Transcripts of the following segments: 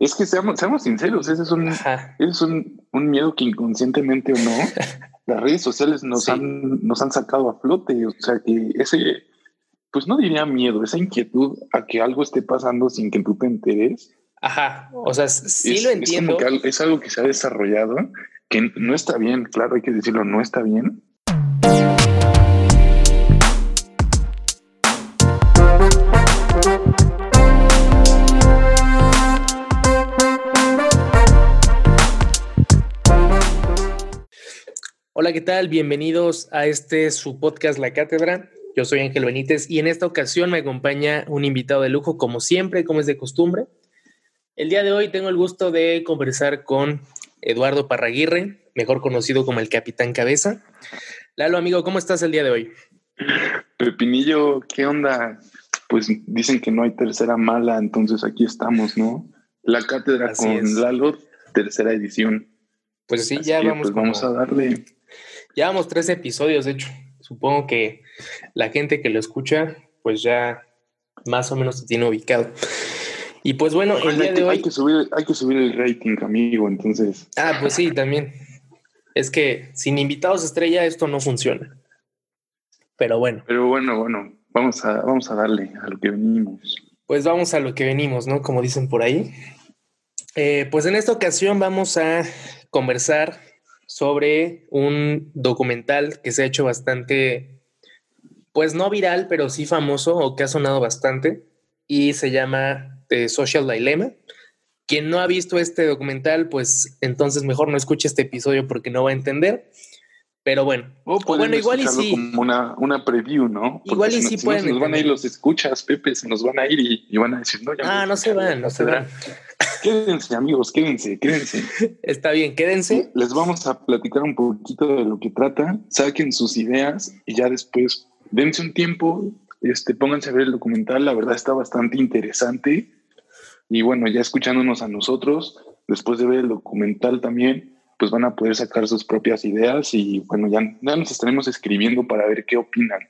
es que seamos, seamos sinceros, ese es un, es un, un, miedo que inconscientemente o no, las redes sociales nos, han, nos han sacado a flote. O sea que ese, pues no diría miedo, esa inquietud a que algo esté pasando sin que tú te enteres. Ajá, o sea, sí lo entiendo. Es, es algo que se ha desarrollado, que no está bien, claro, hay que decirlo, no está bien, Hola, ¿qué tal? Bienvenidos a este su podcast La Cátedra. Yo soy Ángel Benítez y en esta ocasión me acompaña un invitado de lujo, como siempre, como es de costumbre. El día de hoy tengo el gusto de conversar con Eduardo Parraguirre, mejor conocido como el Capitán Cabeza. Lalo, amigo, ¿cómo estás el día de hoy? Pepinillo, ¿qué onda? Pues dicen que no hay tercera mala, entonces aquí estamos, ¿no? La cátedra con Lalo, tercera edición. Pues sí, ya vamos. Pues vamos a darle. Llevamos tres episodios, de hecho. Supongo que la gente que lo escucha, pues ya más o menos se tiene ubicado. Y pues bueno, el día de hoy. Hay que, subir, hay que subir el rating, amigo, entonces. Ah, pues sí, también. Es que sin invitados estrella esto no funciona. Pero bueno. Pero bueno, bueno, vamos a, vamos a darle a lo que venimos. Pues vamos a lo que venimos, ¿no? Como dicen por ahí. Eh, pues en esta ocasión vamos a conversar sobre un documental que se ha hecho bastante, pues no viral, pero sí famoso o que ha sonado bastante y se llama The Social Dilemma. Quien no ha visto este documental, pues entonces mejor no escuche este episodio porque no va a entender. Pero bueno, bueno, igual y sí. Como una, una preview, ¿no? igual y sí pueden. nos van a ir los escuchas, Pepe, se nos van a ir y, van a decir, no, ya. Ah, no se van, no se van. Quédense, amigos, quédense, quédense. Está bien, quédense. Les vamos a platicar un poquito de lo que trata, saquen sus ideas y ya después dense un tiempo, este, pónganse a ver el documental, la verdad está bastante interesante. Y bueno, ya escuchándonos a nosotros, después de ver el documental también, pues van a poder sacar sus propias ideas y bueno, ya, ya nos estaremos escribiendo para ver qué opinan.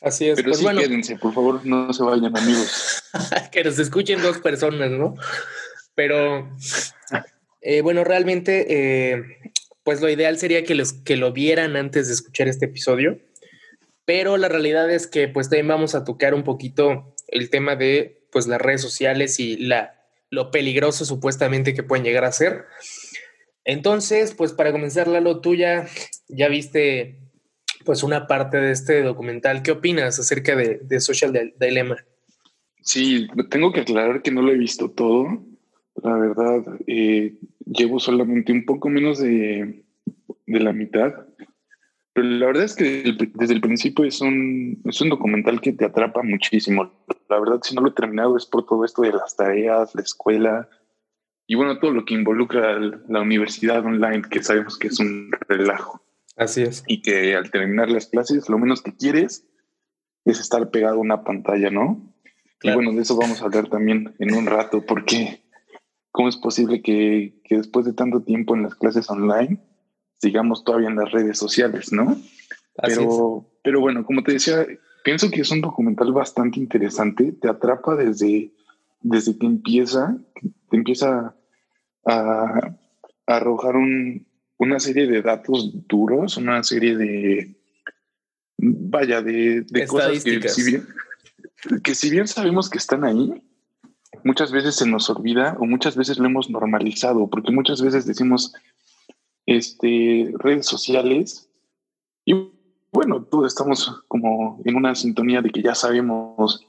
Así es. Pero pues sí, quédense, por favor, no se vayan, amigos. que nos escuchen dos personas, ¿no? Pero eh, bueno, realmente, eh, pues lo ideal sería que, los, que lo vieran antes de escuchar este episodio. Pero la realidad es que pues también vamos a tocar un poquito el tema de pues las redes sociales y la, lo peligroso supuestamente que pueden llegar a ser. Entonces, pues para comenzar, Lalo, tú ya, viste pues una parte de este documental. ¿Qué opinas acerca de, de Social Dilemma? Sí, tengo que aclarar que no lo he visto todo. La verdad, eh, llevo solamente un poco menos de, de, la mitad. Pero la verdad es que desde el principio es un, es un documental que te atrapa muchísimo. La verdad, si no lo he terminado es por todo esto de las tareas, la escuela y bueno, todo lo que involucra la universidad online, que sabemos que es un relajo. Así es. Y que al terminar las clases, lo menos que quieres es estar pegado a una pantalla, ¿no? Y bueno, de eso vamos a hablar también en un rato, porque ¿Cómo es posible que, después de tanto tiempo en las clases online sigamos todavía en las redes sociales, no? pero, pero bueno, como te decía, pienso que es un documental bastante interesante, te atrapa desde, desde que empieza, te empieza a, arrojar una serie de datos duros, una serie de, vaya, de, de cosas que si, bien, que si bien sabemos que están ahí, muchas veces se nos olvida o muchas veces lo hemos normalizado, porque muchas veces decimos este, redes sociales y bueno, todos estamos como en una sintonía de que ya sabemos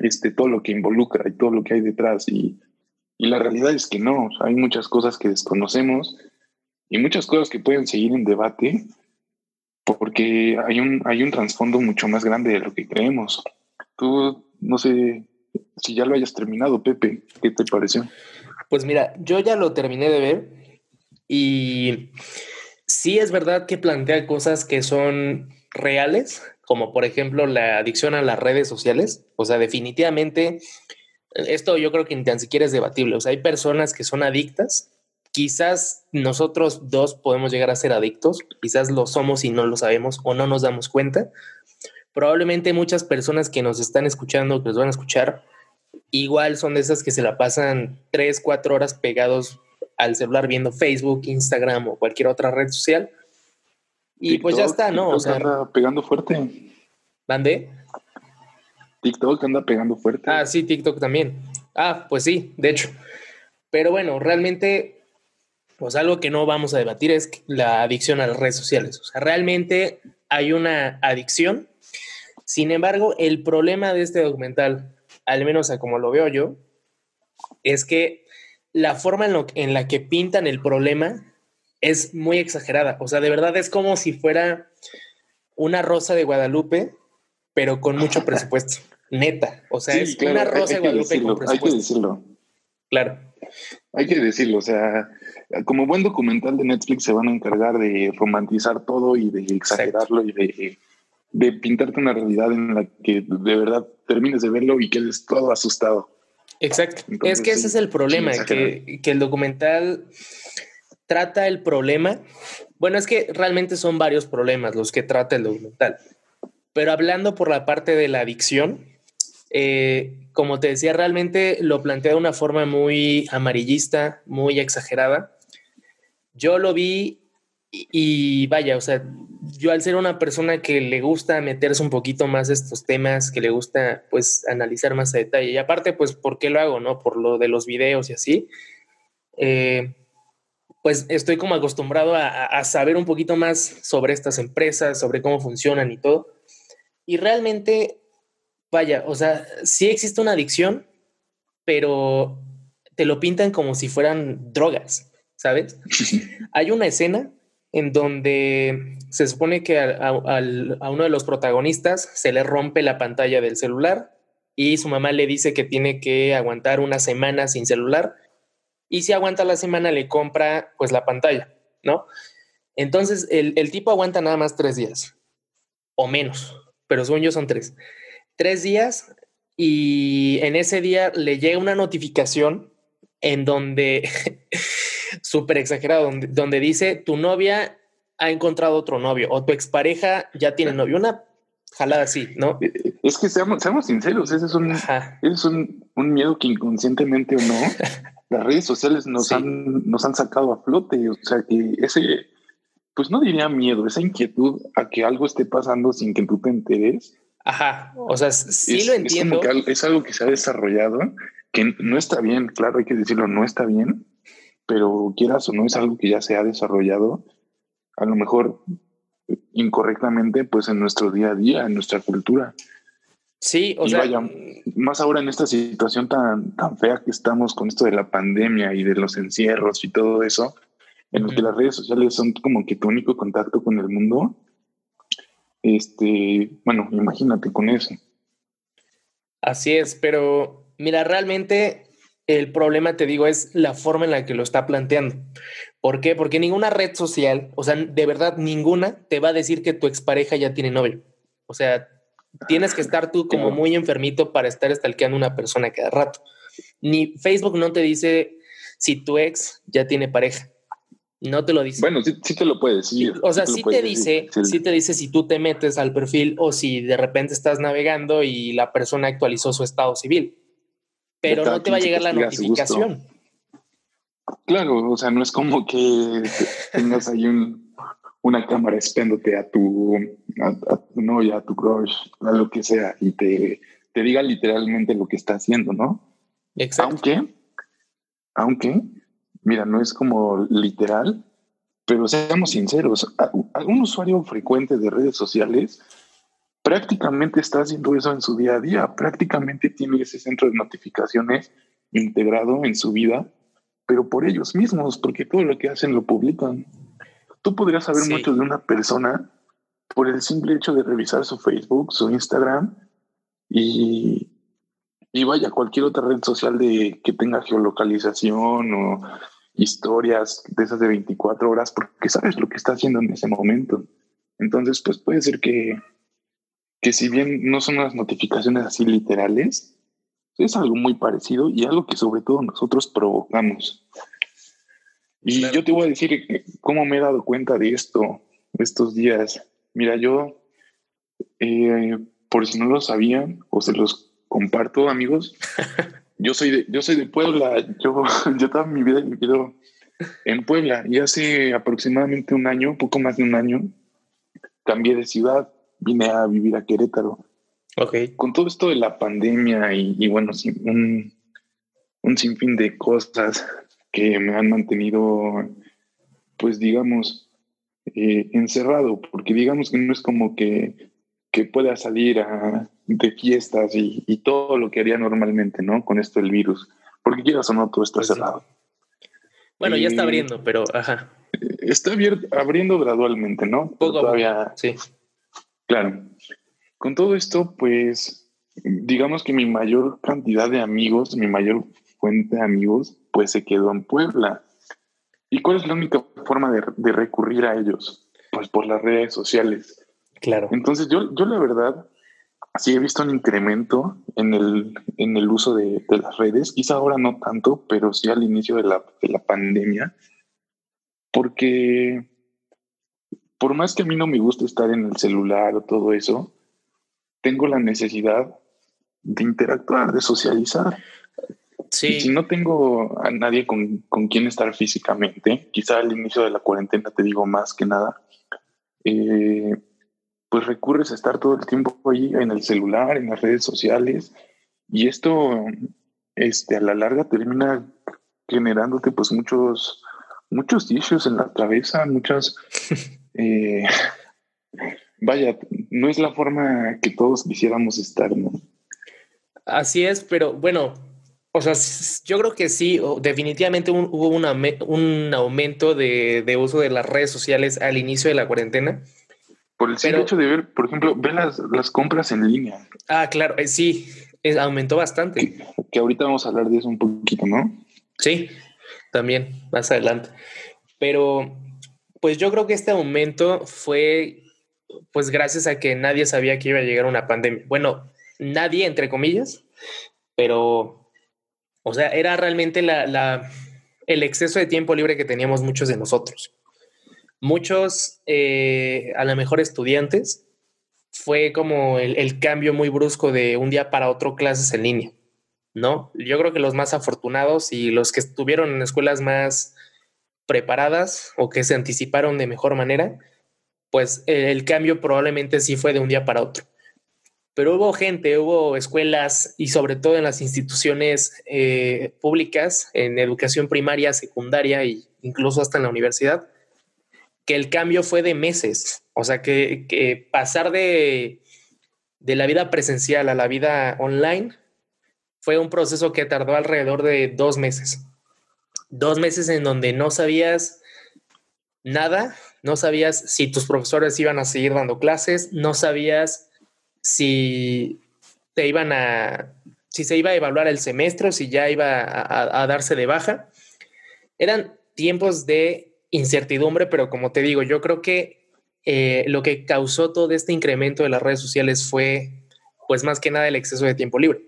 este, todo lo que involucra y todo lo que hay detrás y, y la realidad es que no, hay muchas cosas que desconocemos y muchas cosas que pueden seguir en debate porque hay un, hay un trasfondo mucho más grande de lo que creemos. Tú, no sé, si ya lo hayas terminado, Pepe, ¿qué te pareció? Pues mira, yo ya lo terminé de ver y sí es verdad que plantea cosas que son reales, como por ejemplo la adicción a las redes sociales. O sea, definitivamente, esto yo creo que ni tan siquiera es debatible. O sea, hay personas que son adictas. Quizás nosotros dos podemos llegar a ser adictos, quizás lo somos y no lo sabemos o no nos damos cuenta. Probablemente muchas personas que nos están escuchando, que nos van a escuchar, igual son de esas que se la pasan tres, cuatro horas pegados al celular viendo Facebook, Instagram o cualquier otra red social. Y pues ya está, ¿no? o sea, anda pegando fuerte. ¿Dónde? TikTok anda pegando fuerte. Ah, sí, TikTok también. Ah, pues sí, de hecho. Pero bueno, realmente, pues algo que no vamos a debatir es la adicción a las redes sociales. O sea, realmente hay una adicción. Sin embargo, el problema de este documental, al menos a como lo veo yo, es que la forma en, la que pintan el problema es muy exagerada. O sea, de verdad es como si fuera una rosa de Guadalupe, pero con mucho presupuesto. Neta. O sea, es una rosa de Guadalupe con presupuesto. Hay que decirlo. Claro. Hay que decirlo. O sea, como buen documental de Netflix se van a encargar de romantizar todo y de exagerarlo y de, de pintarte una realidad en la que de verdad termines de verlo y quedes todo asustado. Exacto. es que ese es el problema, que, que el documental trata el problema. Bueno, es que realmente son varios problemas los que trata el documental. Pero hablando por la parte de la adicción, eh, como te decía, realmente lo plantea de una forma muy amarillista, muy exagerada. Yo lo vi y, vaya, o sea, yo al ser una persona que le gusta meterse un poquito más estos temas, que le gusta pues analizar más a detalle, y aparte pues, ¿por qué lo hago? ¿No? Por lo de los videos y así. Eh, pues estoy como acostumbrado a, saber un poquito más sobre estas empresas, sobre cómo funcionan y todo. Y realmente, vaya, o sea, sí existe una adicción, pero te lo pintan como si fueran drogas, ¿sabes? Hay una escena en donde se supone que a, a, uno de los protagonistas se le rompe la pantalla del celular y su mamá le dice que tiene que aguantar una semana sin celular y si aguanta la semana le compra pues la pantalla, ¿no? Entonces el, tipo aguanta nada más tres días o menos, pero según yo son tres. Tres días y en ese día le llega una notificación en donde, súper exagerado, donde, donde, dice tu novia ha encontrado otro novio o tu expareja ya tiene novio. Una jalada así, ¿no? Es que seamos, seamos sinceros, ese es un, es un, un miedo que inconscientemente o no las redes sociales nos, han, nos han sacado a flote. O sea, que ese, pues no diría miedo, esa inquietud a que algo esté pasando sin que tú te enteres. Ajá, o sea, sí lo entiendo. Es, algo que se ha desarrollado, que no está bien, claro, hay que decirlo, no está bien, pero quieras o no, es algo que ya se ha desarrollado, a lo mejor incorrectamente, pues en nuestro día a día, en nuestra cultura. Sí, o sea, más ahora en esta situación tan, tan fea que estamos con esto de la pandemia y de los encierros y todo eso, en los que las redes sociales son como que tu único contacto con el mundo. Este, bueno, imagínate con eso. Así es, pero mira, realmente el problema, te digo, es la forma en la que lo está planteando. ¿Por qué? Porque ninguna red social, o sea, de verdad ninguna, te va a decir que tu expareja ya tiene novio. O sea, Tienes que estar tú como muy enfermito para estar stalkeando a una persona cada rato. Ni Facebook no te dice si tu ex ya tiene pareja. No te lo dice. Bueno, sí, te lo puede decir. O sea, sí, te dice, sí. te dice si tú te metes al perfil o si de repente estás navegando y la persona actualizó su estado civil. Pero no te va a llegar la notificación. Claro, o sea, no es como que tengas ahí un, una cámara espiándote a tu, a, tu novia, a tu crush, a lo que sea, y te, te diga literalmente lo que está haciendo, ¿no? Exacto. Aunque, aunque, mira, no es como literal, pero seamos sinceros, un usuario frecuente de redes sociales prácticamente está haciendo eso en su día a día, prácticamente tiene ese centro de notificaciones integrado en su vida, pero por ellos mismos, porque todo lo que hacen lo publican. Tú podrías saber mucho de una persona por el simple hecho de revisar su Facebook, su Instagram y, y vaya, cualquier otra red social de que tenga geolocalización o historias de esas de 24 horas, porque sabes lo que está haciendo en ese momento. Entonces, pues puede ser que, que si bien no son las notificaciones así literales, es algo muy parecido y algo que sobre todo nosotros provocamos. Y yo te voy a decir cómo me he dado cuenta de esto estos días. Mira, yo, eh, por si no lo sabían o se los comparto, amigos. Yo soy de, yo soy de Puebla. Yo, yo toda mi vida he vivido en Puebla y hace aproximadamente un año, poco más de un año, cambié de ciudad, vine a vivir a Querétaro. Ok. Con todo esto de la pandemia y, bueno, un, un sinfín de cosas que me han mantenido, pues digamos, eh, encerrado, porque digamos que no es como que, que pueda salir a, de fiestas y, todo lo que haría normalmente, ¿no? Con esto del virus, porque quieras o no, todo está pues cerrado. Bueno, ya está abriendo, pero ajá. Está abriendo gradualmente, ¿no? Poco todavía. Sí. Claro. Con todo esto, pues, digamos que mi mayor cantidad de amigos, mi mayor fuente de amigos, pues se quedó en Puebla. ¿Y cuál es la única forma de, recurrir a ellos? Pues por las redes sociales. Claro. Entonces yo, yo la verdad, sí he visto un incremento en el, en el uso de, las redes, quizá ahora no tanto, pero sí al inicio de la, de la pandemia, porque por más que a mí no me guste estar en el celular o todo eso, tengo la necesidad de interactuar, de socializar. Sí. si no tengo a nadie con, con, quien estar físicamente, quizá al inicio de la cuarentena te digo más que nada, eh, pues recurres a estar todo el tiempo ahí en el celular, en las redes sociales, y esto este, a la larga termina generándote pues muchos, muchos issues en la cabeza, muchas... Eh, vaya, no es la forma que todos quisiéramos estar, ¿no? Así es, pero bueno, o sea, yo creo que sí, definitivamente hubo un aumento de, de, uso de las redes sociales al inicio de la cuarentena. Por el simple hecho de ver, por ejemplo, ver las, las compras en línea. Ah, claro, eh, sí, aumentó bastante. Que, ahorita vamos a hablar de eso un poquito, ¿no? Sí, también, más adelante. Pero, pues yo creo que este aumento fue, pues gracias a que nadie sabía que iba a llegar una pandemia. Bueno, nadie, entre comillas, pero, o sea, era realmente la, la, el exceso de tiempo libre que teníamos muchos de nosotros muchos, eh, a lo mejor estudiantes, fue como el, cambio muy brusco de un día para otro clases en línea, ¿no? Yo creo que los más afortunados y los que estuvieron en escuelas más preparadas o que se anticiparon de mejor manera, pues el cambio probablemente sí fue de un día para otro. Pero hubo gente, hubo escuelas y sobre todo en las instituciones eh, públicas, en educación primaria, secundaria e incluso hasta en la universidad, que el cambio fue de meses. O sea, que, pasar de, de, la vida presencial a la vida online fue un proceso que tardó alrededor de dos meses. Dos meses en donde no sabías nada, no sabías si tus profesores iban a seguir dando clases, no sabías si te iban a, si se iba a evaluar el semestre, si ya iba a darse de baja. Eran tiempos de incertidumbre, pero como te digo, yo creo que eh, lo que causó todo este incremento de las redes sociales fue, pues más que nada, el exceso de tiempo libre.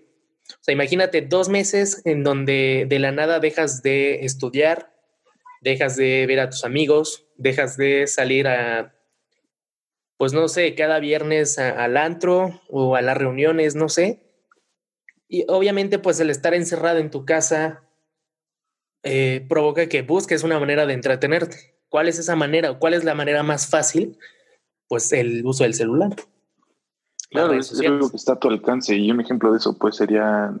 O sea, imagínate dos meses en donde de la nada dejas de estudiar, dejas de ver a tus amigos, dejas de salir a, pues no sé, cada viernes al antro o a las reuniones, no sé. Y obviamente, pues el estar encerrado en tu casa, eh, provoca que busques una manera de entretenerte. ¿Cuál es esa manera? ¿Cuál es la manera más fácil? Pues el uso del celular. Claro, es algo que está a tu alcance y un ejemplo de eso pues sería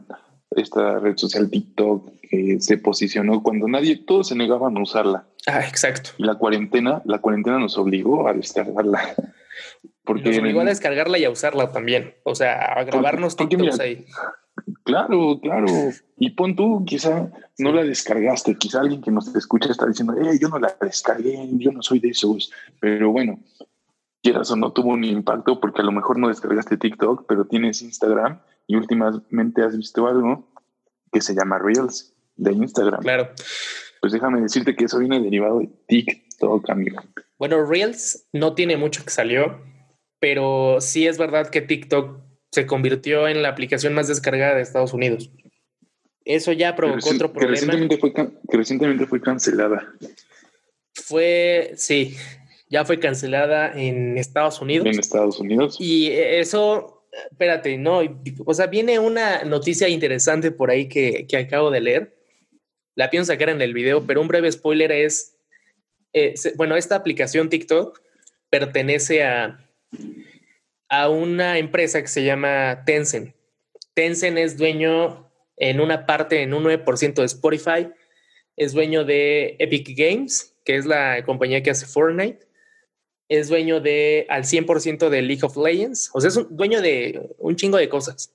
esta red social TikTok que se posicionó cuando nadie, todos se negaban a usarla. Ah, exacto. Y la cuarentena, la cuarentena nos obligó a descargarla. Porque nos obligó a descargarla y a usarla también. O sea, a grabarnos TikToks ahí. Claro, claro. Y pon tú, quizá no la descargaste, quizá alguien que nos escucha está diciendo, eh, yo no la descargué, yo no soy de esos. Pero bueno, quieras o no, tuvo un impacto porque a lo mejor no descargaste TikTok, pero tienes Instagram y últimamente has visto algo que se llama Reels de Instagram. Claro. Pues déjame decirte que eso viene derivado de TikTok, amigo. Bueno, Reels no tiene mucho que salió, pero sí es verdad que TikTok se convirtió en la aplicación más descargada de Estados Unidos. Eso ya provocó otro problema. Que recientemente, fue, cancelada. Fue, sí, ya fue cancelada en Estados Unidos. En Estados Unidos. Y eso espérate, no, o sea, viene una noticia interesante por ahí que, que acabo de leer. La pienso sacar en el video, pero un breve spoiler es, eh, bueno, esta aplicación TikTok pertenece a, a una empresa que se llama Tencent. Tencent es dueño en una parte, en un 9% de Spotify, es dueño de Epic Games, que es la compañía que hace Fortnite, es dueño de al 100% de League of Legends, o sea, es un dueño de un chingo de cosas,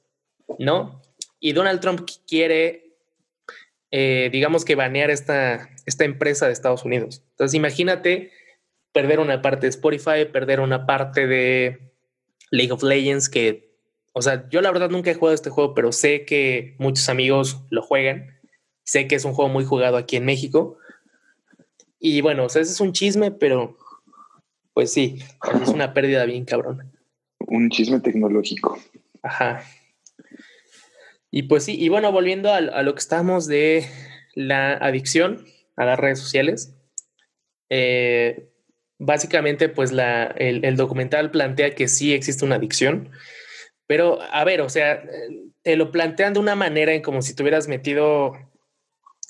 ¿no? Y Donald Trump quiere, eh, digamos que banear esta, esta empresa de Estados Unidos. Entonces, imagínate perder una parte de Spotify, perder una parte de League of Legends, que, o sea, yo la verdad nunca he jugado este juego, pero sé que muchos amigos lo juegan. Sé que es un juego muy jugado aquí en México. Y bueno, o sea, ese es un chisme, pero pues sí, es una pérdida bien cabrona. Un chisme tecnológico. Ajá. Y pues sí, y bueno, volviendo a, lo que estamos de la adicción a las redes sociales, eh, básicamente pues la, el, documental plantea que sí existe una adicción, pero a ver, o sea, te lo plantean de una manera en como si tuvieras metido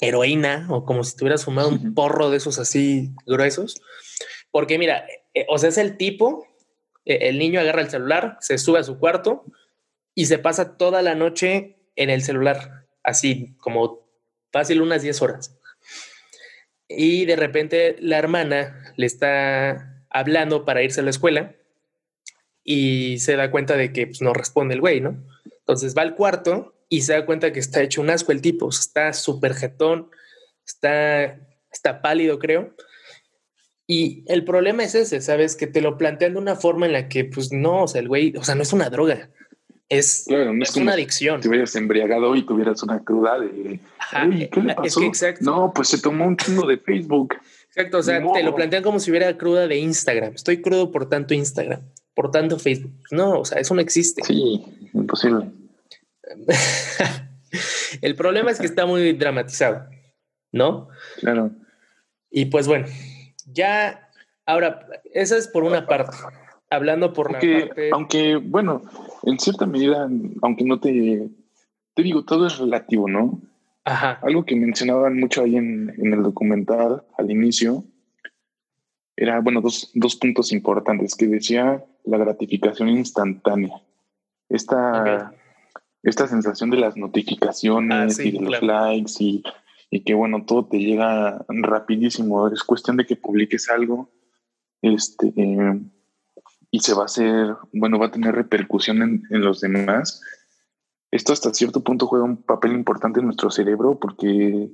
heroína o como si tuvieras fumado un porro de esos así gruesos, porque mira, eh, o sea, es el tipo, eh, el niño agarra el celular, se sube a su cuarto y se pasa toda la noche en el celular, así como fácil unas 10 horas. Y de repente la hermana le está hablando para irse a la escuela y se da cuenta de que pues, no responde el güey, ¿no? Entonces va al cuarto y se da cuenta que está hecho un asco el tipo, está súper jetón, está, está pálido, creo. Y el problema es ese, ¿sabes? Que te lo plantean de una forma en la que, pues no, o sea, el güey, o sea, no es una droga, es, es, una adicción. Si hubieras embriagado y tuvieras una cruda de. ¿qué le pasó? No, pues se tomó un chingo de Facebook. Exacto, o sea, te lo plantean como si hubiera cruda de Instagram. Estoy crudo por tanto Instagram, por tanto Facebook. No, o sea, eso no existe. Sí, imposible. el problema es que está muy dramatizado, ¿no? Claro. Y pues bueno, ya, ahora, esa es por una parte. Hablando por aunque, la parte... Aunque, bueno, en cierta medida, aunque no te... Te digo, todo es relativo, ¿no? Ajá. Algo que mencionaban mucho ahí en, en el documental al inicio era, bueno, dos, dos, puntos importantes que decía la gratificación instantánea. Esta, esta sensación de las notificaciones ah, y de los likes y y que bueno, todo te llega rapidísimo. Es cuestión de que publiques algo este, y se va a hacer, bueno, va a tener repercusión en, los demás. Esto hasta cierto punto juega un papel importante en nuestro cerebro porque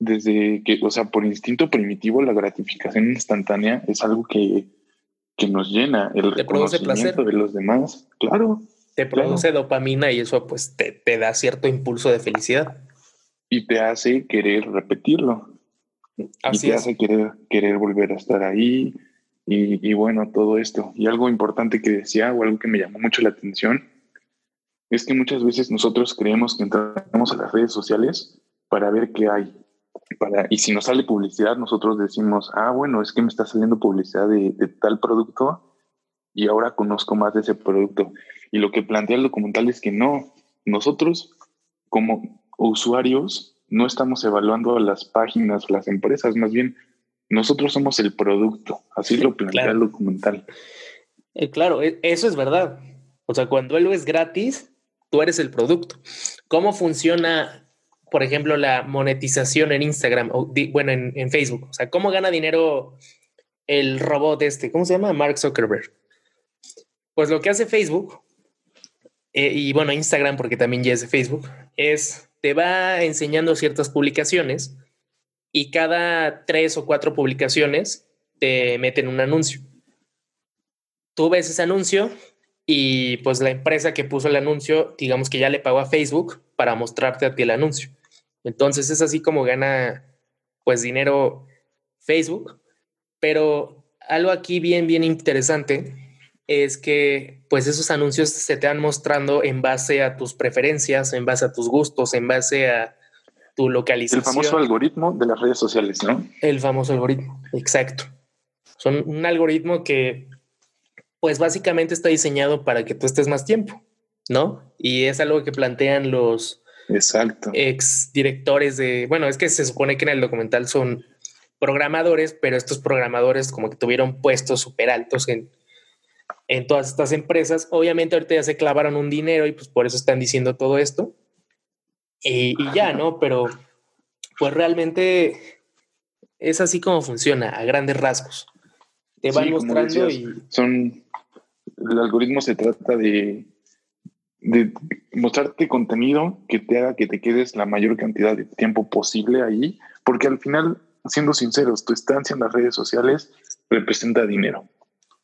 desde que, o sea, por instinto primitivo, la gratificación instantánea es algo que, que nos llena, el reconocimiento de los demás. Claro. Te produce dopamina y eso pues te, te da cierto impulso de felicidad y te hace querer repetirlo. y te hace querer, querer volver a estar ahí y, y, bueno, todo esto. Y algo importante que decía o algo que me llamó mucho la atención es que muchas veces nosotros creemos que entramos a las redes sociales para ver qué hay. Para, y si nos sale publicidad, nosotros decimos, ah, bueno, es que me está saliendo publicidad de, de tal producto y ahora conozco más de ese producto. Y lo que plantea el documental es que no, nosotros como usuarios no estamos evaluando las páginas, las empresas, más bien nosotros somos el producto, así lo plantea el documental. Eh, claro, e, eso es verdad. O sea, cuando algo es gratis, tú eres el producto. ¿Cómo funciona, por ejemplo, la monetización en Instagram o bueno, en, Facebook? O sea, ¿cómo gana dinero el robot este? ¿Cómo se llama? Mark Zuckerberg. Pues lo que hace Facebook, eh, y bueno, Instagram, porque también ya es de Facebook, es te va enseñando ciertas publicaciones y cada tres o cuatro publicaciones te meten un anuncio. Tú ves ese anuncio y pues la empresa que puso el anuncio, digamos que ya le pagó a Facebook para mostrarte a ti el anuncio. Entonces es así como gana pues dinero Facebook. Pero algo aquí bien, bien interesante es que pues esos anuncios se te van mostrando en base a tus preferencias, en base a tus gustos, en base a tu localización. El famoso algoritmo de las redes sociales, ¿no? El famoso algoritmo, exacto. Son un algoritmo que pues básicamente está diseñado para que tú estés más tiempo, ¿no? Y es algo que plantean los Exacto. ex directores de, bueno, es que se supone que en el documental son programadores, pero estos programadores como que tuvieron puestos súper altos en, en todas estas empresas. Obviamente ahorita ya se clavaron un dinero y pues por eso están diciendo todo esto. Y, y ya, ¿no? Pero pues realmente es así como funciona a grandes rasgos. Te van mostrando y... Son, el algoritmo se trata de, de mostrarte contenido que te haga que te quedes la mayor cantidad de tiempo posible ahí, porque al final, siendo sinceros, tu estancia en las redes sociales representa dinero.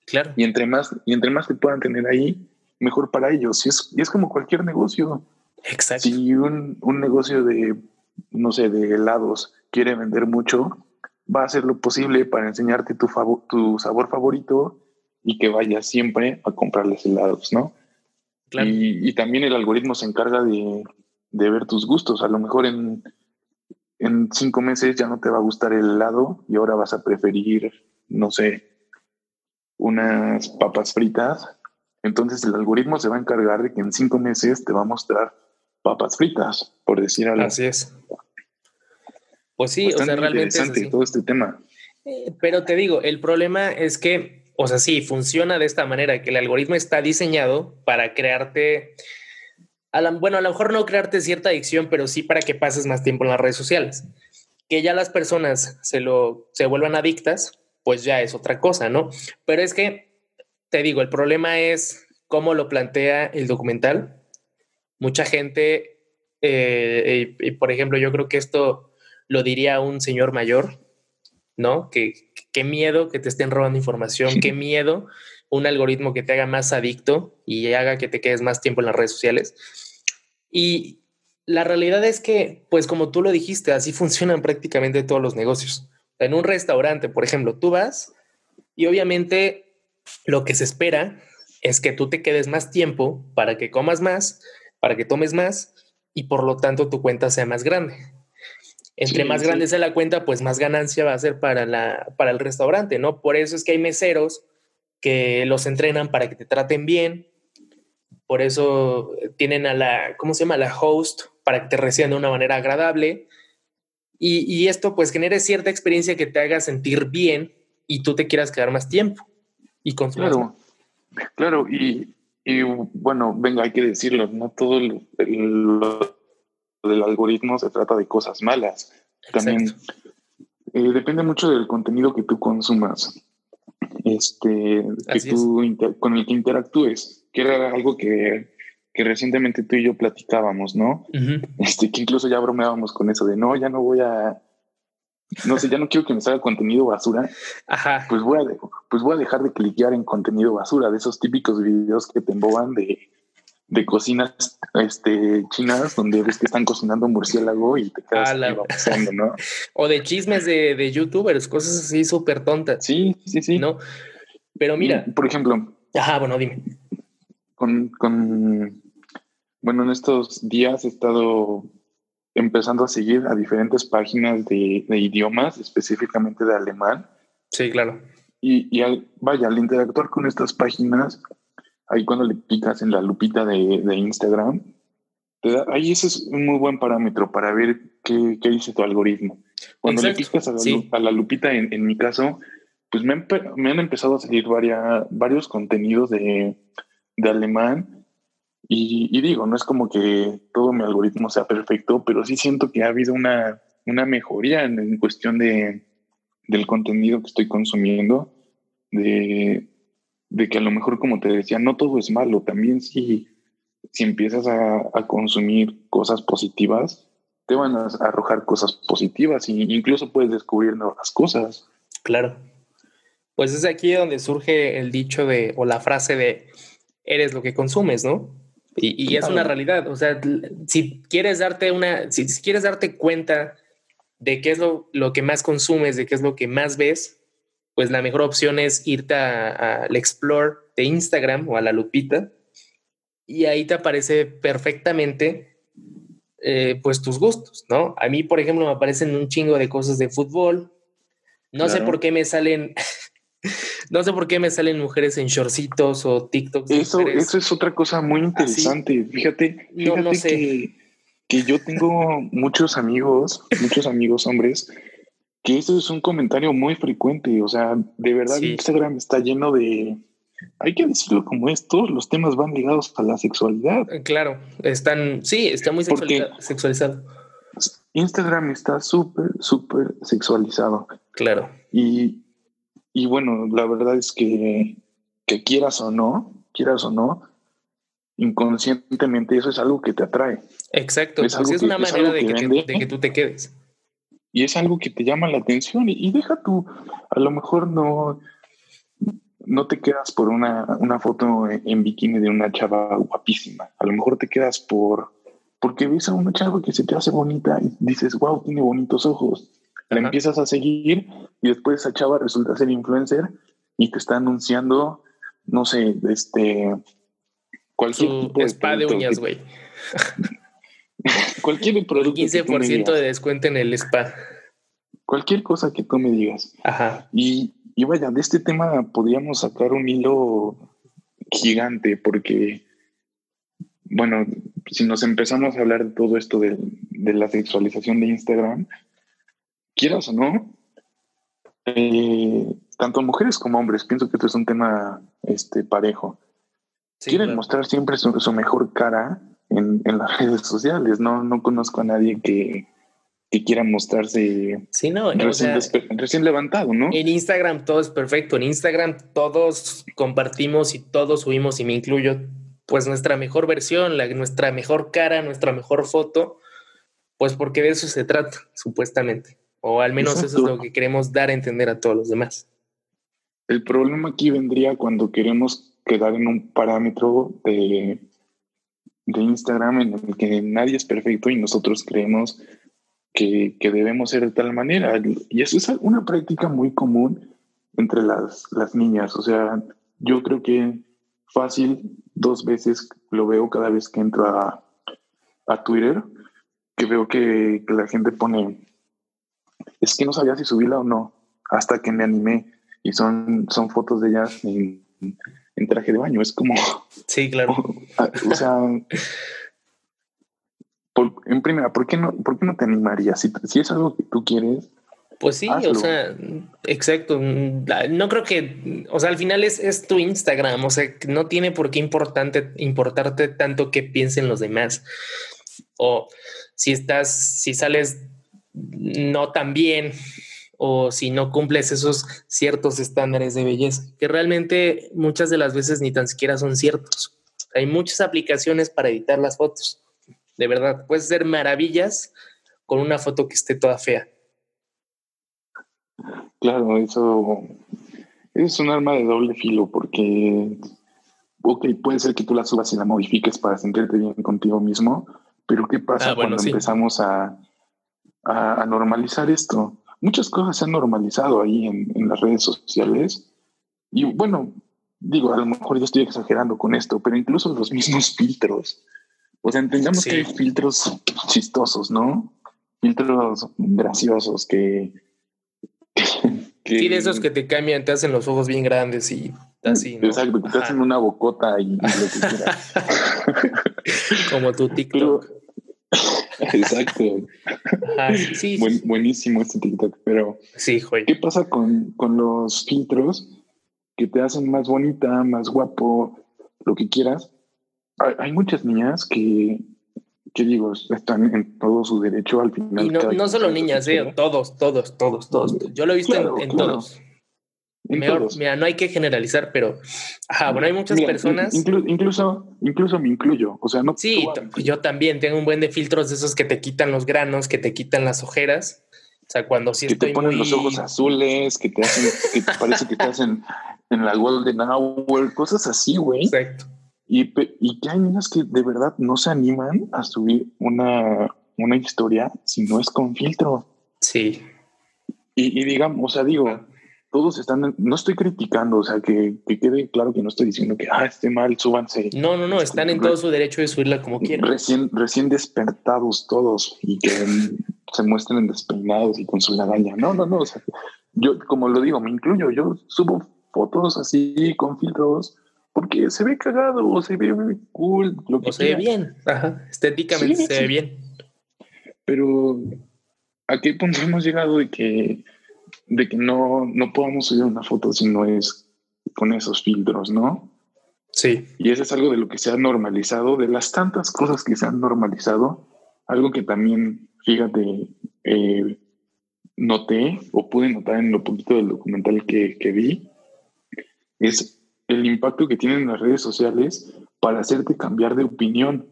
Claro. Y entre más, y entre más te puedan tener ahí, mejor para ellos. Y es, y es como cualquier negocio. Exacto. Si un, un negocio de, no sé, de helados quiere vender mucho, va a hacer lo posible para enseñarte tu, tu sabor favorito y que vayas siempre a comprarles helados, ¿no? Claro. Y, y, también el algoritmo se encarga de, de, ver tus gustos. A lo mejor en, en cinco meses ya no te va a gustar el helado y ahora vas a preferir, no sé, unas papas fritas. Entonces el algoritmo se va a encargar de que en cinco meses te va a mostrar papas fritas, por decir algo. Así es. Pues sí, Bastante o sea, realmente. Interesante es todo este tema. Eh, pero te digo, el problema es que, o sea, sí, funciona de esta manera, que el algoritmo está diseñado para crearte, a la, bueno, a lo mejor no crearte cierta adicción, pero sí para que pases más tiempo en las redes sociales. Que ya las personas se, lo, se vuelvan adictas, pues ya es otra cosa, ¿no? Pero es que, te digo, el problema es cómo lo plantea el documental. Mucha gente, eh, y, y por ejemplo, yo creo que esto lo diría un señor mayor, ¿no? Que qué miedo que te estén robando información, qué miedo un algoritmo que te haga más adicto y haga que te quedes más tiempo en las redes sociales. Y la realidad es que, pues como tú lo dijiste, así funcionan prácticamente todos los negocios. En un restaurante, por ejemplo, tú vas y obviamente lo que se espera es que tú te quedes más tiempo para que comas más, para que tomes más y por lo tanto tu cuenta sea más grande. Entre sí, más sí. grande sea la cuenta, pues más ganancia va a ser para, la, para el restaurante, ¿no? Por eso es que hay meseros que los entrenan para que te traten bien. Por eso tienen a la, ¿cómo se llama? La host para que te reciban de una manera agradable. Y, y esto pues genere cierta experiencia que te haga sentir bien y tú te quieras quedar más tiempo. Y con claro, claro. Y, y, bueno, venga, hay que decirlo, no todo el, el del algoritmo se trata de cosas malas. También eh, depende mucho del contenido que tú consumas, este, que tú con el que interactúes, que era algo que, que, recientemente tú y yo platicábamos, ¿no? Uh -huh. Este, que incluso ya bromeábamos con eso de no, ya no voy a, no sé, ya no quiero que me salga contenido basura. Ajá. Pues voy a, pues voy a dejar de cliquear en contenido basura, de esos típicos videos que te emboban de de cocinas este, chinas donde ves que están cocinando murciélago y te quedas la... pasando, ¿no? o de chismes de, de youtubers, cosas así súper tontas. Sí, sí, sí. ¿No? Pero mira. Por ejemplo. Ajá, bueno, dime. Con, con, bueno, en estos días he estado empezando a seguir a diferentes páginas de, de idiomas, específicamente de alemán. Sí, claro. Y, y al, vaya, al interactuar con estas páginas, ahí cuando le picas en la lupita de, de Instagram, da, ahí ese es un muy buen parámetro para ver qué, qué dice tu algoritmo. Cuando Exacto. le picas a la, sí. a la lupita, en, en, mi caso, pues me han, me han empezado a salir varia, varios contenidos de, de alemán y, y, digo, no es como que todo mi algoritmo sea perfecto, pero sí siento que ha habido una, una mejoría en, en cuestión de, del contenido que estoy consumiendo, de, de que a lo mejor, como te decía, no todo es malo. También si, si empiezas a, a consumir cosas positivas, te van a arrojar cosas positivas e incluso puedes descubrir nuevas cosas. Claro. Pues es aquí donde surge el dicho de, o la frase de, eres lo que consumes, ¿no? Y, y claro. es una realidad. O sea, si quieres darte una, si quieres darte cuenta de qué es lo, lo que más consumes, de qué es lo que más ves, pues la mejor opción es irte al Explore de Instagram o a la lupita y ahí te aparece perfectamente eh, pues tus gustos, ¿no? A mí, por ejemplo, me aparecen un chingo de cosas de fútbol. No claro. sé por qué me salen No sé por qué me salen mujeres en shortcitos o TikToks. Eso, eso es otra cosa muy interesante. Fíjate, fíjate que, que yo tengo muchos amigos, muchos amigos hombres, que eso es un comentario muy frecuente. O sea, de verdad Instagram está lleno de, hay que decirlo como es, todos los temas van ligados a la sexualidad. Eh, claro, están, sí, está muy sexualizado. Instagram está súper, súper sexualizado. Claro. Y, y bueno, la verdad es que, que quieras o no, quieras o no, inconscientemente eso es algo que te atrae. Exacto, es, pues es una manera de, que tú te quedes. Y es algo que te llama la atención y, deja tú, a lo mejor no, no te quedas por una, una foto en bikini de una chava guapísima, a lo mejor te quedas por porque ves a una chava que se te hace bonita y dices, wow, tiene bonitos ojos. La empiezas a seguir y después esa chava resulta ser influencer y te está anunciando, no sé, este, cualquier tipo de spa de uñas, güey. cualquier producto. 15% de descuento en el spa. Cualquier cosa que tú me digas. Ajá. Y, y vaya, de este tema podríamos sacar un hilo gigante porque, bueno, si nos empezamos a hablar de todo esto de, la sexualización de Instagram, quieras o no, eh, tanto mujeres como hombres, pienso que esto es un tema este, parejo. Quieren mostrar siempre su, mejor cara en, las redes sociales. No, no conozco a nadie que, quiera mostrarse sí, no, recién, recién, levantado, ¿no? En Instagram todo es perfecto. En Instagram todos compartimos y todos subimos, y me incluyo, pues nuestra mejor versión, la, nuestra mejor cara, nuestra mejor foto, pues porque de eso se trata, supuestamente. O al menos eso es lo que queremos dar a entender a todos los demás. El problema aquí vendría cuando queremos quedar en un parámetro de, de Instagram en el que nadie es perfecto y nosotros creemos que, que, debemos ser de tal manera. Y eso es una práctica muy común entre las, las niñas. O sea, yo creo que fácil dos veces lo veo cada vez que entro a, Twitter, que veo que, la gente pone, es que no sabía si subirla o no, hasta que me animé y son, son fotos de ellas en, traje de baño, es como... Sí, claro. O, sea, en primera, ¿por qué, no, ¿por qué no te animarías? Si, si es algo que tú quieres, pues sí, o sea, exacto. No creo que, o sea, al final es, es tu Instagram, o sea, no tiene por qué importante, importarte tanto que piensen los demás. O si estás, si sales no tan bien, o si no cumples esos ciertos estándares de belleza, que realmente muchas de las veces ni tan siquiera son ciertos. Hay muchas aplicaciones para editar las fotos. De verdad, puedes hacer maravillas con una foto que esté toda fea. Claro, eso es un arma de doble filo porque, ok, puede ser que tú la subas y la modifiques para sentirte bien contigo mismo, pero ¿qué pasa ah, cuando empezamos a, a, normalizar esto? Muchas cosas se han normalizado ahí en, las redes sociales y bueno, digo, a lo mejor yo estoy exagerando con esto, pero incluso los mismos filtros. O sea, entendamos que hay filtros chistosos, ¿no? Filtros graciosos que Sí, de esos que te cambian, te hacen los ojos bien grandes y así. Exacto, te hacen una bocota y lo que quieras. Como tu TikTok. exacto. sí, buenísimo este TikTok, pero sí, ¿qué pasa con, con los filtros que te hacen más bonita, más guapo, lo que quieras? hay muchas niñas que ¿qué digo? Están en todo su derecho al final. Y no, no solo niñas, eh, todos, todos, todos, todos. Yo lo he visto en, todos. Mira, no hay que generalizar, pero ajá, bueno, hay muchas personas. incluso, incluso me incluyo. O sea, no. Sí, yo también tengo un buen de filtros de esos que te quitan los granos, que te quitan las ojeras. O sea, cuando sí que te ponen los ojos azules, que te hacen, que te parece que te hacen en la Golden Hour, cosas así, güey. Exacto. Y, y que hay niñas que de verdad no se animan a subir una, una historia si no es con filtro. Sí. Y, y digamos, o sea, digo, todos están, no estoy criticando, o sea, que, que, quede claro que no estoy diciendo que, ah, esté mal, súbanse. No, no, no, están en todo su derecho de subirla como quieran. Recién, recién despertados todos y que se muestren despeinados y con su lagaña. No, no, no, o sea, yo, como lo digo, me incluyo, yo subo fotos así con filtros porque se ve cagado o se ve cool. Lo que se ve bien, Ajá. estéticamente se ve bien. Pero ¿a qué punto hemos llegado de que, de que no, no podamos subir una foto si no es con esos filtros, ¿no? Sí. Y eso es algo de lo que se ha normalizado, de las tantas cosas que se han normalizado, algo que también, fíjate, eh, noté o pude notar en lo poquito del documental que, que vi, es el impacto que tienen las redes sociales para hacerte cambiar de opinión.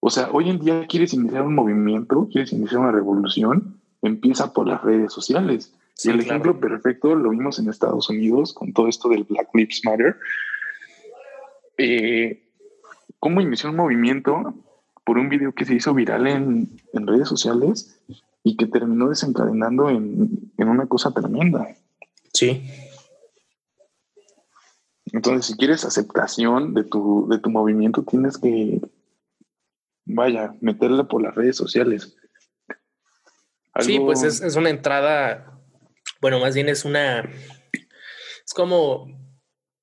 O sea, hoy en día quieres iniciar un movimiento, quieres iniciar una revolución, empieza por las redes sociales. Y el ejemplo perfecto lo vimos en Estados Unidos con todo esto del Black Lives Matter. Eh, ¿Cómo inició un movimiento por un video que se hizo viral en, en redes sociales y que terminó desencadenando en, en una cosa tremenda? Sí. Entonces, si quieres aceptación de tu, de tu movimiento, tienes que vaya, meterla por las redes sociales. Sí, pues es, una entrada, bueno, más bien es una, es como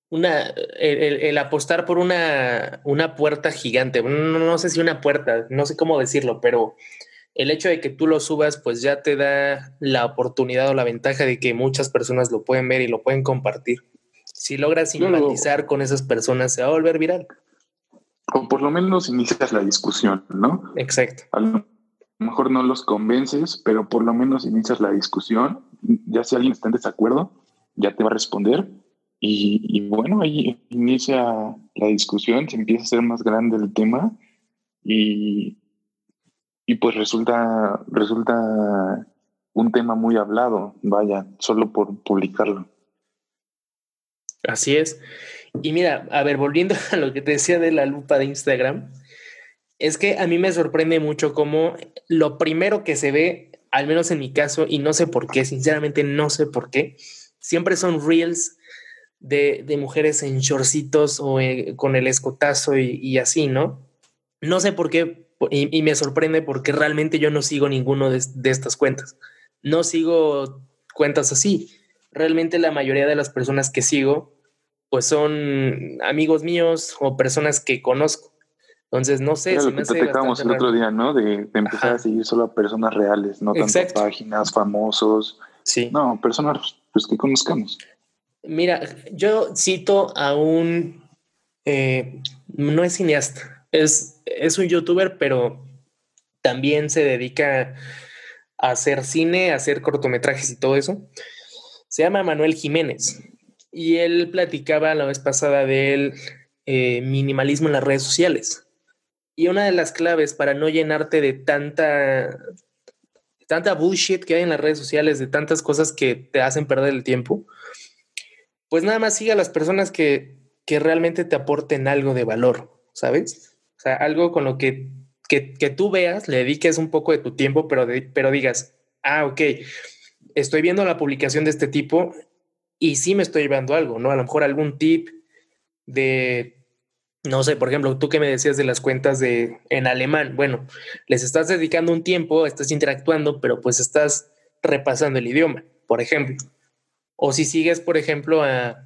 una, el, apostar por una, una puerta gigante, no, no, sé si una puerta, no sé cómo decirlo, pero el hecho de que tú lo subas, pues ya te da la oportunidad o la ventaja de que muchas personas lo pueden ver y lo pueden compartir. Si logras simpatizar con esas personas, se va a volver viral o por lo menos inicias la discusión, ¿no? Exacto. A lo mejor no los convences, pero por lo menos inicias la discusión. Ya si alguien está en desacuerdo, ya te va a responder. Y, bueno, ahí inicia la discusión, se empieza a hacer más grande el tema y, y pues resulta, resulta un tema muy hablado, vaya, solo por publicarlo. Así es. Y mira, a ver, volviendo a lo que te decía de la lupa de Instagram, es que a mí me sorprende mucho cómo lo primero que se ve, al menos en mi caso, y no sé por qué, sinceramente no sé por qué, siempre son reels de, de mujeres en shortcitos o eh, con el escotazo y, así, ¿no? No sé por qué, y, me sorprende porque realmente yo no sigo ninguno de, de estas cuentas. No sigo cuentas así. Realmente la mayoría de las personas que sigo pues son amigos míos o personas que conozco. Entonces, no sé. si lo que te el otro día, ¿no? De, empezar a seguir solo a personas reales, no tanto páginas, famosos. Sí. No, personas pues, que conozcamos. Mira, yo cito a un. Eh, no es cineasta, es, es un youtuber, pero también se dedica a hacer cine, a hacer cortometrajes y todo eso. Se llama Manuel Jiménez. Y él platicaba la vez pasada del eh, minimalismo en las redes sociales. Y una de las claves para no llenarte de tanta, tanta bullshit que hay en las redes sociales, de tantas cosas que te hacen perder el tiempo, pues nada más siga a las personas que, que realmente te aporten algo de valor, ¿sabes? O sea, algo con lo que, que, que tú veas, le dediques un poco de tu tiempo, pero, pero digas, ah, ok, estoy viendo la publicación de este tipo y sí me estoy llevando algo, ¿no? A lo mejor algún tip de, no sé, por ejemplo, tú que me decías de las cuentas de en alemán, bueno, les estás dedicando un tiempo, estás interactuando, pero pues estás repasando el idioma, por ejemplo. O si sigues, por ejemplo, a,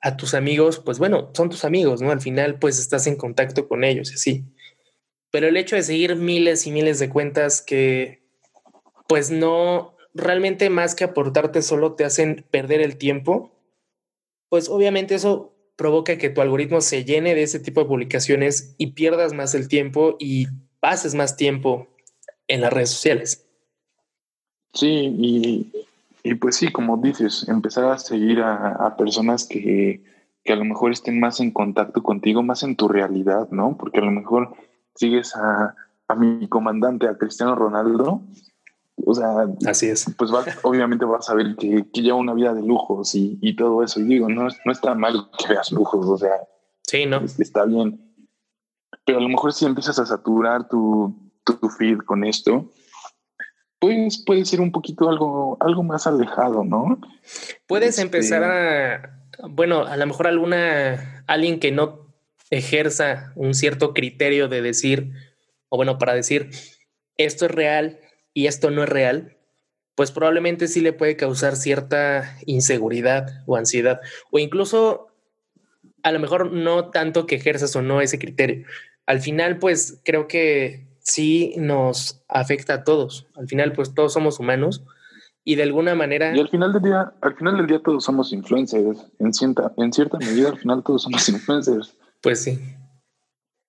a tus amigos, pues bueno, son tus amigos, ¿no? Al final, pues estás en contacto con ellos así. Pero el hecho de seguir miles y miles de cuentas que, pues no, realmente más que aportarte solo te hacen perder el tiempo, pues obviamente eso provoca que tu algoritmo se llene de ese tipo de publicaciones y pierdas más el tiempo y pases más tiempo en las redes sociales. Sí, y, pues sí, como dices, empezar a seguir a, personas que, que, a lo mejor estén más en contacto contigo, más en tu realidad, ¿no? Porque a lo mejor sigues a, a mi comandante, a Cristiano Ronaldo, o sea, así es. Pues obviamente vas a ver que, que, lleva una vida de lujos y, todo eso. Y digo, no, no está mal que veas lujos, o sea, sí, ¿no? está bien. Pero a lo mejor si empiezas a saturar tu, tu, feed con esto, pues puede ser un poquito algo, algo más alejado, ¿no? Puedes este empezar a, bueno, a lo mejor alguna, alguien que no ejerza un cierto criterio de decir, o bueno, para decir, esto es real, y esto no es real, pues probablemente sí le puede causar cierta inseguridad o ansiedad, o incluso a lo mejor no tanto que ejerzas o no ese criterio. Al final, pues creo que sí nos afecta a todos. Al final, pues todos somos humanos y de alguna manera. Y al final del día, al final del día todos somos influencers. En cierta, en cierta medida, al final todos somos influencers. Pues sí.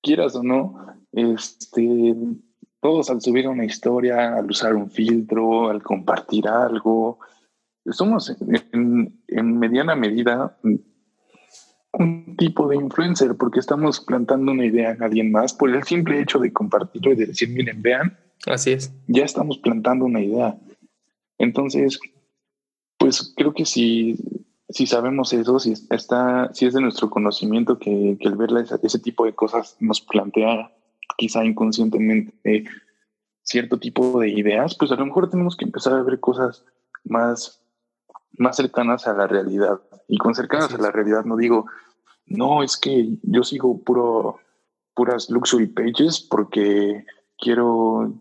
Quieras o no, este, todos al subir una historia, al usar un filtro, al compartir algo, somos en, en mediana medida un tipo de influencer porque estamos plantando una idea a alguien más por el simple hecho de compartirlo y de decir, miren, vean. Así es. Ya estamos plantando una idea. Entonces, pues creo que si, si sabemos eso, si, está, si es de nuestro conocimiento que, que el ver ese, tipo de cosas nos plantea quizá inconscientemente cierto tipo de ideas, pues a lo mejor tenemos que empezar a ver cosas más, más cercanas a la realidad. Y con cercanas a la realidad no digo, no, es que yo sigo puro, puras luxury pages porque quiero,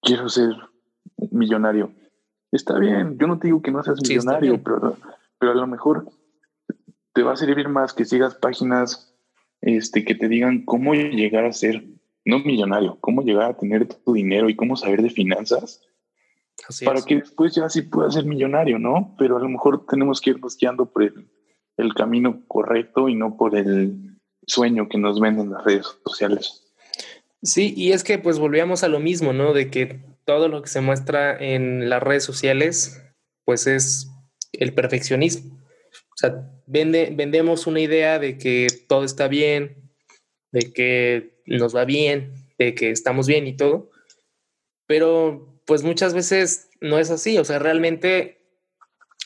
quiero ser millonario Está bien, yo no te digo que no seas millonario, pero, pero a lo mejor te va a servir más que sigas páginas este, que te digan cómo llegar a ser, no millonario, cómo llegar a tener tu dinero y cómo saber de finanzas. para que después ya sí puedas ser millonario, ¿no? Pero a lo mejor tenemos que irnos guiando por el, el camino correcto y no por el sueño que nos venden las redes sociales. Sí, y es que pues volvíamos a lo mismo, ¿no? De que todo lo que se muestra en las redes sociales, pues es el perfeccionismo. O sea, vende, vendemos una idea de que todo está bien, de que nos va bien, de que estamos bien y todo, pero pues muchas veces no es así. O sea, realmente,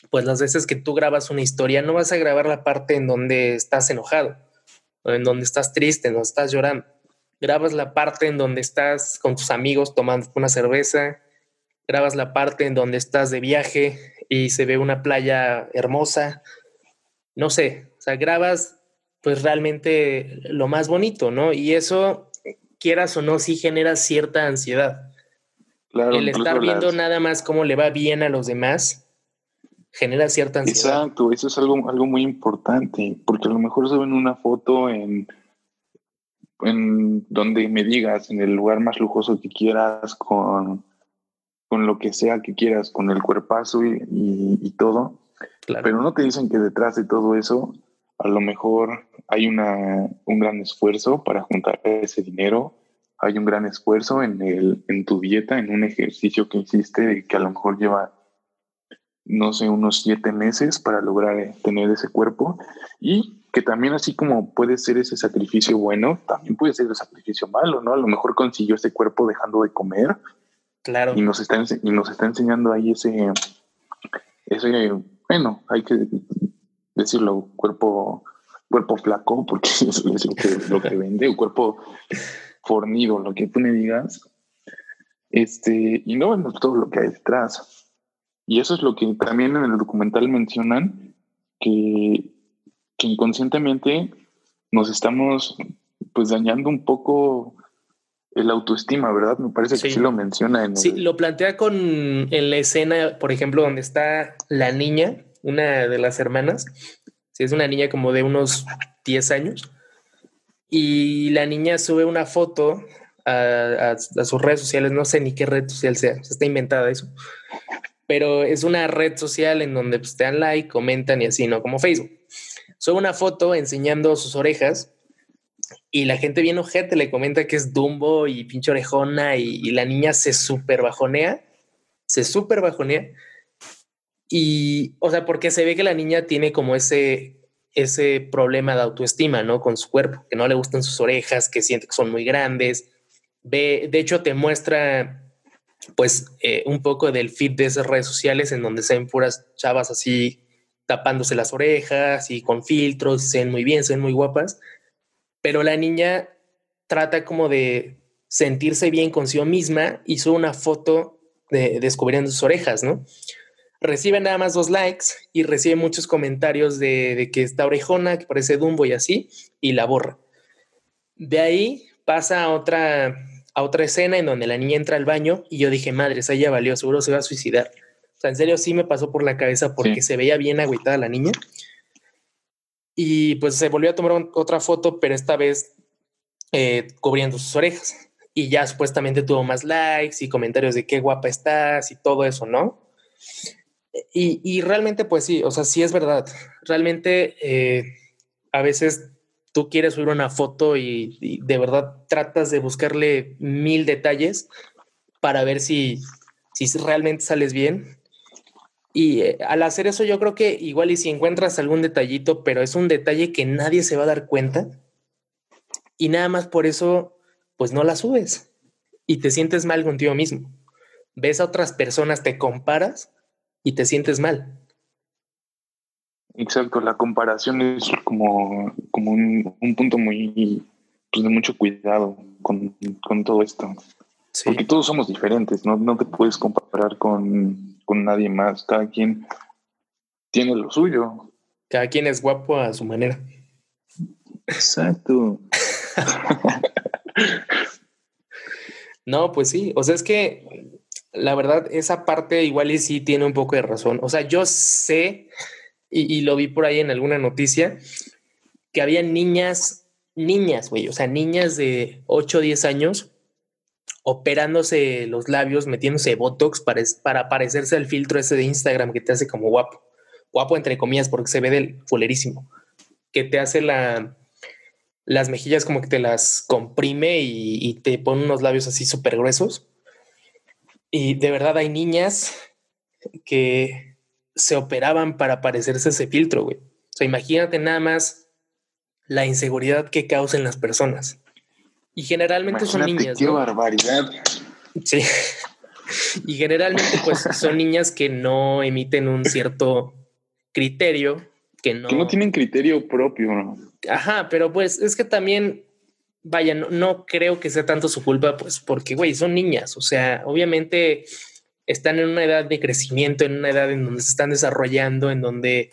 pues las veces que tú grabas una historia, no vas a grabar la parte en donde estás enojado, en donde estás triste, en donde estás llorando. Grabas la parte en donde estás con tus amigos tomando una cerveza, grabas la parte en donde estás de viaje y se ve una playa hermosa, no sé, o sea, grabas pues realmente lo más bonito, ¿no? Y eso, quieras o no, sí genera cierta ansiedad. Claro, el estar viendo nada más cómo le va bien a los demás genera cierta ansiedad. Exacto, eso es algo, algo muy importante, porque a lo mejor suben una foto en en donde me digas, en el lugar más lujoso que quieras, con, con lo que sea que quieras, con el cuerpazo y, y, todo. Pero no te dicen que detrás de todo eso, a lo mejor hay una, un gran esfuerzo para juntar ese dinero, hay un gran esfuerzo en, el, en tu dieta, en un ejercicio que hiciste que a lo mejor lleva, no sé, unos siete meses para lograr tener ese cuerpo. Y que también así como puede ser ese sacrificio bueno, también puede ser el sacrificio malo, ¿no? A lo mejor consiguió ese cuerpo dejando de comer. Claro. Y nos está, y nos está enseñando ahí ese, ese, bueno, hay que decirlo, cuerpo, cuerpo flaco, porque eso es lo que, lo que vende, o cuerpo fornido, lo que tú me digas. Este, y no vemos todo lo que hay detrás. Y eso es lo que también en el documental mencionan, que que inconscientemente nos estamos pues dañando un poco el autoestima, ¿verdad? Me parece que sí lo menciona en Sí, lo plantea con en la escena, por ejemplo, donde está la niña, una de las hermanas. Sí, es una niña como de unos 10 años. Y la niña sube una foto a, a, sus redes sociales, no sé ni qué red social sea, está inventada eso. Pero es una red social en donde pues, te dan like, comentan y así, ¿no? Como Facebook sube una foto enseñando sus orejas y la gente bien ojete le comenta que es Dumbo y pinche orejona y, la niña se súper bajonea, se súper bajonea. Y, o sea, porque se ve que la niña tiene como ese, ese problema de autoestima, ¿no? Con su cuerpo, que no le gustan sus orejas, que siente que son muy grandes. Ve, de hecho, te muestra, pues, eh, un poco del feed de esas redes sociales en donde se ven puras chavas así tapándose las orejas y con filtros, se ven muy bien, se ven muy guapas, pero la niña trata como de sentirse bien consigo misma, hizo una foto de descubriendo sus orejas, ¿no? Recibe nada más dos likes y recibe muchos comentarios de, que está orejona, que parece Dumbo y así, y la borra. De ahí pasa a otra, a otra escena en donde la niña entra al baño y yo dije, madre, esa ya valió, seguro se va a suicidar O sea, en serio sí me pasó por la cabeza porque se veía bien agüitada la niña. Y pues se volvió a tomar otra foto, pero esta vez eh, cubriendo sus orejas. Y ya supuestamente tuvo más likes y comentarios de qué guapa estás y todo eso, ¿no? Y, realmente, pues sí, o sea, sí es verdad. Realmente, eh, a veces tú quieres subir una foto y, de verdad tratas de buscarle mil detalles para ver si, si realmente sales bien. Y eh, al hacer eso, yo creo que igual y si encuentras algún detallito, pero es un detalle que nadie se va a dar cuenta y nada más por eso, pues no la subes y te sientes mal contigo mismo. Ves a otras personas, te comparas y te sientes mal. Exacto, la comparación es como, como un, punto muy pues de mucho cuidado con, todo esto. Porque todos somos diferentes, ¿no? no te puedes comparar con, con nadie más. Cada quien tiene lo suyo. Cada quien es guapo a su manera. Exacto. no, pues sí. O sea, es que la verdad, esa parte igual y sí tiene un poco de razón. O sea, yo sé, y, lo vi por ahí en alguna noticia, que había niñas, niñas, güey, o sea, niñas de 8 o 10 años operándose los labios, metiéndose Botox para, para parecerse al filtro ese de Instagram que te hace como guapo. Guapo entre comillas porque se ve del fulerísimo. Que te hace la, las mejillas como que te las comprime y, y te pone unos labios así súper gruesos y de verdad hay niñas que se operaban para parecerse ese filtro, güey. O sea, imagínate nada más la inseguridad que causan las personas. Y generalmente son niñas. Qué barbaridad. Sí. y generalmente, pues, son niñas que no emiten un cierto criterio, que no. Que no tienen criterio propio, ¿no? Ajá, pero pues es que también vaya, no, creo que sea tanto su culpa, pues porque, güey, son niñas, o sea, obviamente están en una edad de crecimiento, en una edad en donde se están desarrollando, en donde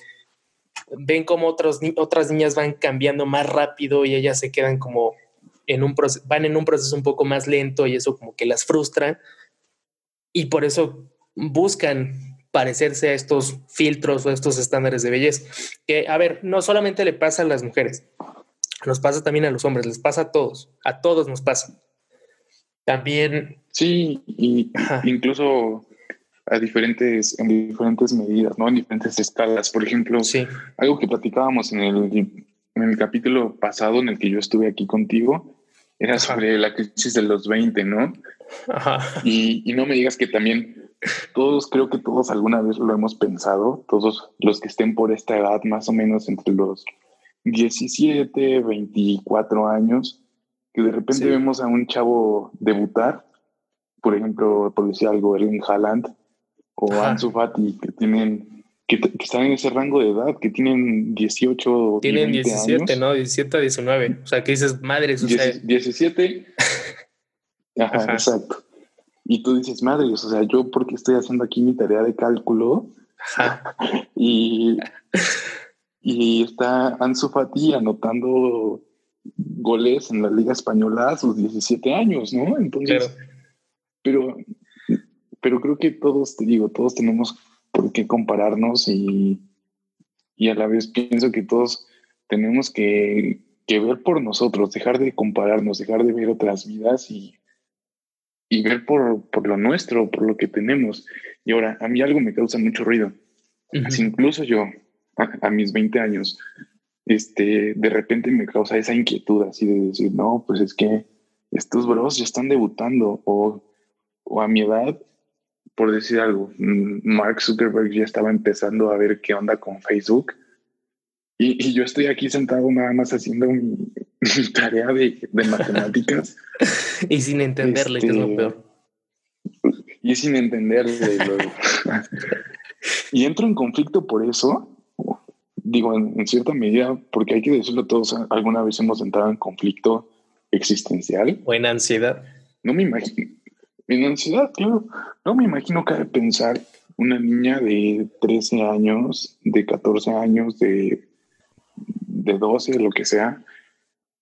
ven como otros, otras niñas van cambiando más rápido y ellas se quedan como en un proceso, van en un proceso un poco más lento y eso como que las frustra y por eso buscan parecerse a estos filtros o estos estándares de belleza. Que, a ver, no solamente le pasa a las mujeres, nos pasa también a los hombres, les pasa a todos, a todos nos pasa. También. Sí, y incluso a diferentes, en diferentes medidas, ¿no? En diferentes escalas. Por ejemplo, sí. algo que platicábamos en el, en el capítulo pasado en el que yo estuve aquí contigo, era sobre la crisis de los 20, ¿no? Ajá. Y, y, no me digas que también todos, creo que todos alguna vez lo hemos pensado, todos los que estén por esta edad, más o menos entre los 17, 24 años, que de repente vemos a un chavo debutar, por ejemplo, por decir algo, Erling Haaland o Ansu Fati, que tienen que, están en ese rango de edad, que tienen 18 Tienen 17, ¿no? 17 a 19. O sea, que dices, madre, 17. Ajá, exacto. Y tú dices, madre, o sea, yo porque estoy haciendo aquí mi tarea de cálculo. Ajá. y y está Ansu Fati anotando goles en la Liga Española a sus 17 años, ¿no? Entonces, pero, pero creo que todos, te digo, todos tenemos por qué compararnos y, y a la vez pienso que todos tenemos que, que, ver por nosotros, dejar de compararnos, dejar de ver otras vidas y, y ver por, por lo nuestro, por lo que tenemos. Y ahora, a mí algo me causa mucho ruido. Así incluso yo, a, mis 20 años, este, de repente me causa esa inquietud así de decir, no, pues es que estos bros ya están debutando o, o a mi edad, por decir algo, mm, Mark Zuckerberg ya estaba empezando a ver qué onda con Facebook y, y yo estoy aquí sentado nada más haciendo mi, tarea de, de matemáticas. y sin entenderle, que es lo este, peor. Y sin entenderle. y entro en conflicto por eso, digo, en, cierta medida, porque hay que decirlo todos, alguna vez hemos entrado en conflicto existencial. O en ansiedad. No me imagino, en ansiedad, claro, no me imagino que de pensar una niña de 13 años, de 14 años, de, de 12, lo que sea,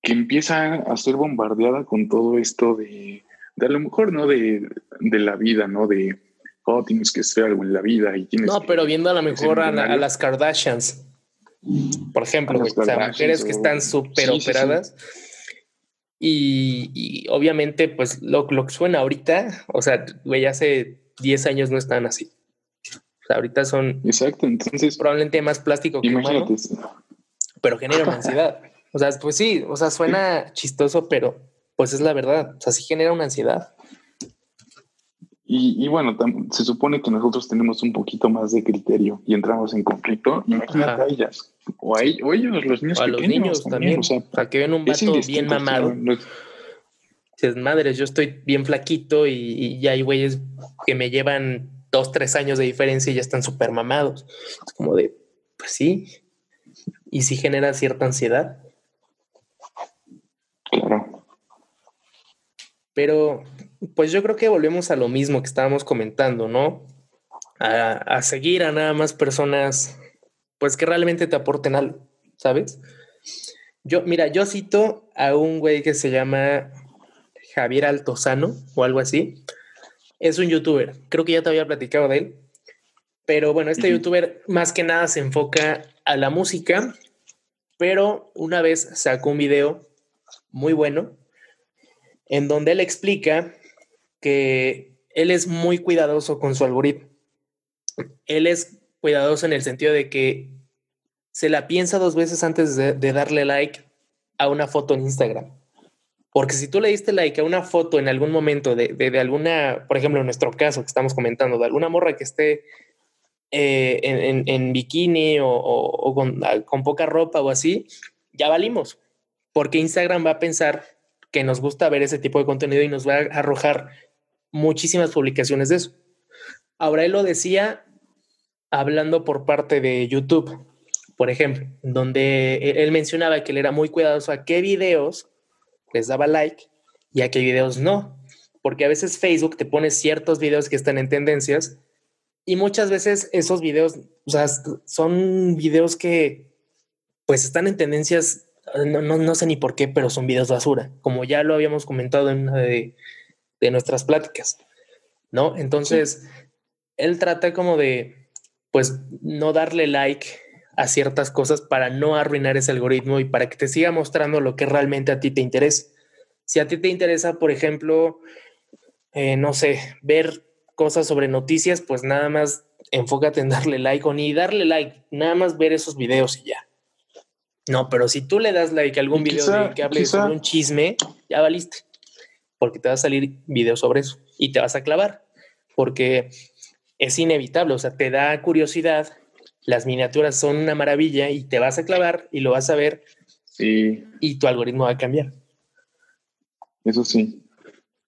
que empieza a ser bombardeada con todo esto de, de a lo mejor, ¿no? De, de la vida, ¿no? De, oh, tienes que hacer algo en la vida y tienes No, pero viendo a lo mejor a, las Kardashians, por ejemplo, o sea, mujeres que están súper operadas. Y, obviamente, pues lo, lo, que suena ahorita, o sea, güey, hace 10 años no están así. O sea, ahorita son. Exacto, entonces. Probablemente más plástico que humano, pero genera una ansiedad. O sea, pues sí, o sea, suena chistoso, pero pues es la verdad. O sea, sí genera una ansiedad. Y, bueno, se supone que nosotros tenemos un poquito más de criterio y entramos en conflicto. Imagínate a ellas o a, ellos, los niños. O a los niños también. O, sea, que ven un vato bien mamado. Dices, madres, yo estoy bien flaquito y, ya hay güeyes que me llevan dos, tres años de diferencia y ya están súper mamados. Es como de, pues sí. Y sí genera cierta ansiedad. Claro. Pero pues yo creo que volvemos a lo mismo que estábamos comentando, ¿no? A, seguir a nada más personas, pues que realmente te aporten algo, ¿sabes? Yo, mira, yo cito a un güey que se llama Javier Altozano o algo así. Es un youtuber, creo que ya te había platicado de él, pero bueno, este youtuber más que nada se enfoca a la música, pero una vez sacó un video muy bueno en donde él explica que él es muy cuidadoso con su algoritmo. Él es cuidadoso en el sentido de que se la piensa dos veces antes de, darle like a una foto en Instagram. Porque si tú le diste like a una foto en algún momento de, alguna, por ejemplo, en nuestro caso que estamos comentando, de alguna morra que esté eh, en, bikini o, con, con, poca ropa o así, ya valimos. Porque Instagram va a pensar que nos gusta ver ese tipo de contenido y nos va a arrojar muchísimas publicaciones de eso. Ahora él lo decía hablando por parte de YouTube, por ejemplo, donde él mencionaba que él era muy cuidadoso a qué videos les daba like y a qué videos no, porque a veces Facebook te pone ciertos videos que están en tendencias y muchas veces esos videos, o sea, son videos que pues están en tendencias, no, no, no sé ni por qué, pero son videos basura, como ya lo habíamos comentado en una de, de nuestras pláticas, ¿no? Entonces, él trata como de, pues, no darle like a ciertas cosas para no arruinar ese algoritmo y para que te siga mostrando lo que realmente a ti te interesa. Si a ti te interesa, por ejemplo, eh, no sé, ver cosas sobre noticias, pues nada más enfócate en darle like o ni darle like, nada más ver esos videos y ya. No, pero si tú le das like a algún video que hable sobre un chisme, ya valiste porque te va a salir video sobre eso y te vas a clavar, porque es inevitable, o sea, te da curiosidad, las miniaturas son una maravilla y te vas a clavar y lo vas a ver sí. y tu algoritmo va a cambiar. Eso sí,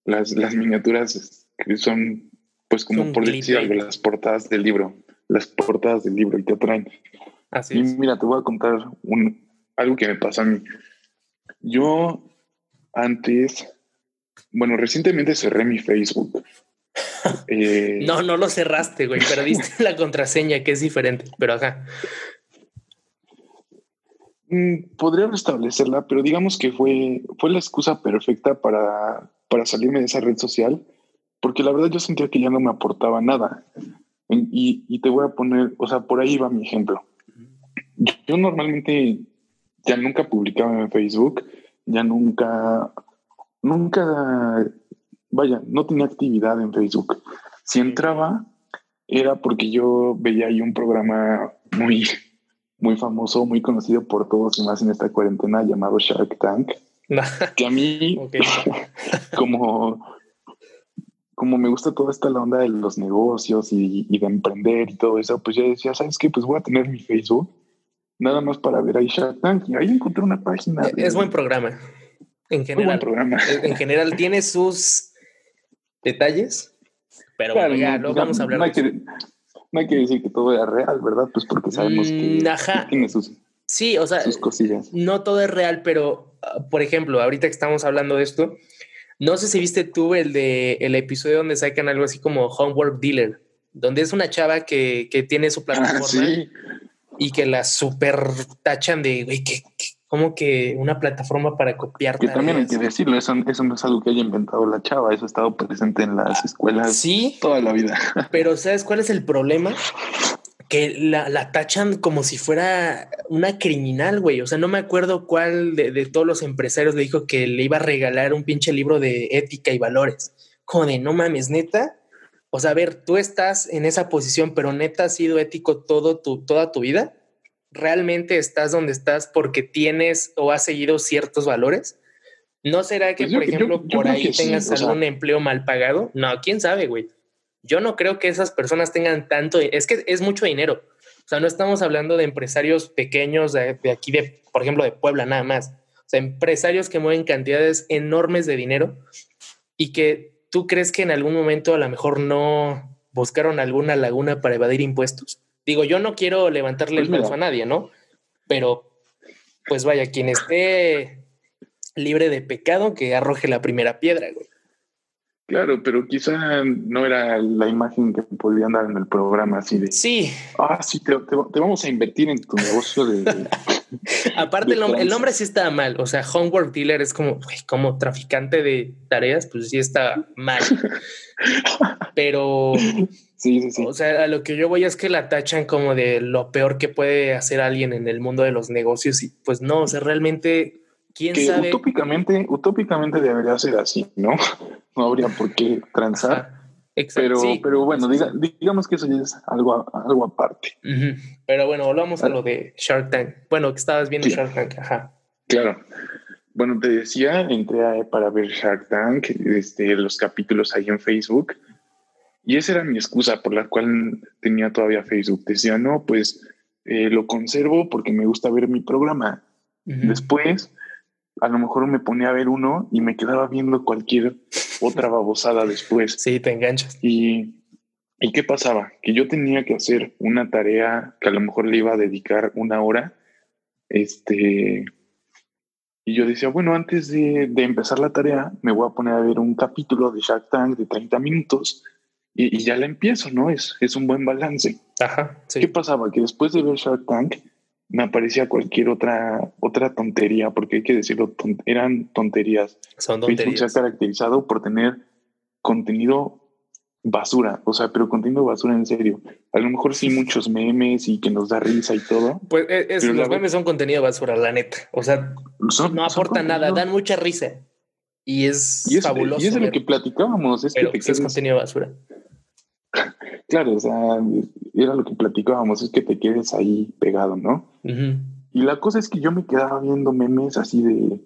las, las miniaturas son, pues como por decir algo, las portadas del libro, las portadas del libro y te atraen. Así y mira, te voy a contar un, algo que me pasó a mí. Yo antes bueno, recientemente cerré mi Facebook. Eh, no, no lo cerraste, güey, perdiste la contraseña, que es diferente, pero acá. Mm, podría restablecerla, pero digamos que fue, fue la excusa perfecta para, para salirme de esa red social, porque la verdad yo sentía que ya no me aportaba nada. Y, y te voy a poner, o sea, por ahí va mi ejemplo. Yo normalmente ya nunca publicaba en Facebook, ya nunca nunca, vaya, no tenía actividad en Facebook. Si entraba, era porque yo veía ahí un programa muy, muy famoso, muy conocido por todos y más en esta cuarentena llamado Shark Tank. que a mí, como, como me gusta toda esta onda de los negocios y, de emprender y todo eso, pues ya decía, ¿sabes qué? Pues voy a tener mi Facebook nada más para ver ahí Shark Tank. Y ahí encontré una página. Es buen programa. En general, en general tiene sus detalles, pero ya, no, vamos a hablar. No hay, que, no hay, que, decir que todo es real, ¿verdad? Pues porque sabemos que, mm, tiene sus, sí, o sea, sus cosillas. No todo es real, pero ah, por ejemplo, ahorita que estamos hablando de esto, no sé si viste tú el de el episodio donde sacan algo así como Homework Dealer, donde es una chava que, que tiene su ah, plataforma y que la super tachan de, güey, ¿qué, como que una plataforma para copiar. Que también hay que decirlo, eso, eso, no es algo que haya inventado la chava, eso ha estado presente en las escuelas sí, toda la vida. Pero ¿sabes cuál es el problema? Que la, la tachan como si fuera una criminal, güey. O sea, no me acuerdo cuál de, de, todos los empresarios le dijo que le iba a regalar un pinche libro de ética y valores. De no mames, neta. O sea, a ver, tú estás en esa posición, pero neta has sido ético todo tu, toda tu vida realmente estás donde estás porque tienes o has seguido ciertos valores? ¿No será que, pues por ejemplo, por ahí tengas algún empleo mal pagado? No, quién sabe, güey. Yo no creo que esas personas tengan tanto, es que es mucho dinero. O sea, no estamos hablando de empresarios pequeños de, de aquí, de, por ejemplo, de Puebla nada más. O sea, empresarios que mueven cantidades enormes de dinero y que tú crees que en algún momento a lo mejor no buscaron alguna laguna para evadir impuestos. Digo, yo no quiero levantarle el brazo a nadie, ¿no? Pero, pues vaya, quien esté libre de pecado, que arroje la primera piedra, güey. Claro, pero quizá no era la imagen que podían dar en el programa así de. Sí. Ah, sí, te, vamos a invertir en tu negocio de. Aparte, el, nombre, el, nombre, sí está mal. O sea, Homework Dealer es como, como traficante de tareas, pues sí está mal. pero Sí, sí, sí. O sea, a lo que yo voy es que la tachan como de lo peor que puede hacer alguien en el mundo de los negocios y pues no, o sea, realmente, ¿quién sabe? Utópicamente, utópicamente debería ser así, ¿no? No habría por qué transar. Exacto, pero, pero bueno, digamos que eso ya es algo, algo aparte. Pero bueno, volvamos a lo de Shark Tank. Bueno, que estabas viendo Shark Tank, ajá. Claro. Bueno, te decía, entré para ver Shark Tank, este, los capítulos ahí en Facebook y esa era mi excusa por la cual tenía todavía Facebook. Decía, no, pues eh, lo conservo porque me gusta ver mi programa. Después, a lo mejor me ponía a ver uno y me quedaba viendo cualquier otra babosada después. Sí, te enganchas. Y, ¿Y qué pasaba? Que yo tenía que hacer una tarea que a lo mejor le iba a dedicar una hora. Este. Y yo decía, bueno, antes de, de empezar la tarea, me voy a poner a ver un capítulo de Shark Tank de 30 minutos y, ya la empiezo, ¿no? Es, es un buen balance. Ajá. ¿Qué pasaba? Que después de ver Shark Tank me aparecía cualquier otra, otra tontería, porque hay que decirlo, eran tonterías. Son tonterías. Facebook se ha caracterizado por tener contenido basura, o sea, pero contenido basura en serio. A lo mejor sí muchos memes y que nos da risa y todo. Pues es, los memes son contenido basura, la neta. O sea, no aportan nada, dan mucha risa. Y es, fabuloso. Y es de lo que platicábamos. Es que pues, es contenido basura. Claro, o sea, era lo que platicábamos, es que te quedes ahí pegado, ¿no? Y la cosa es que yo me quedaba viendo memes así de,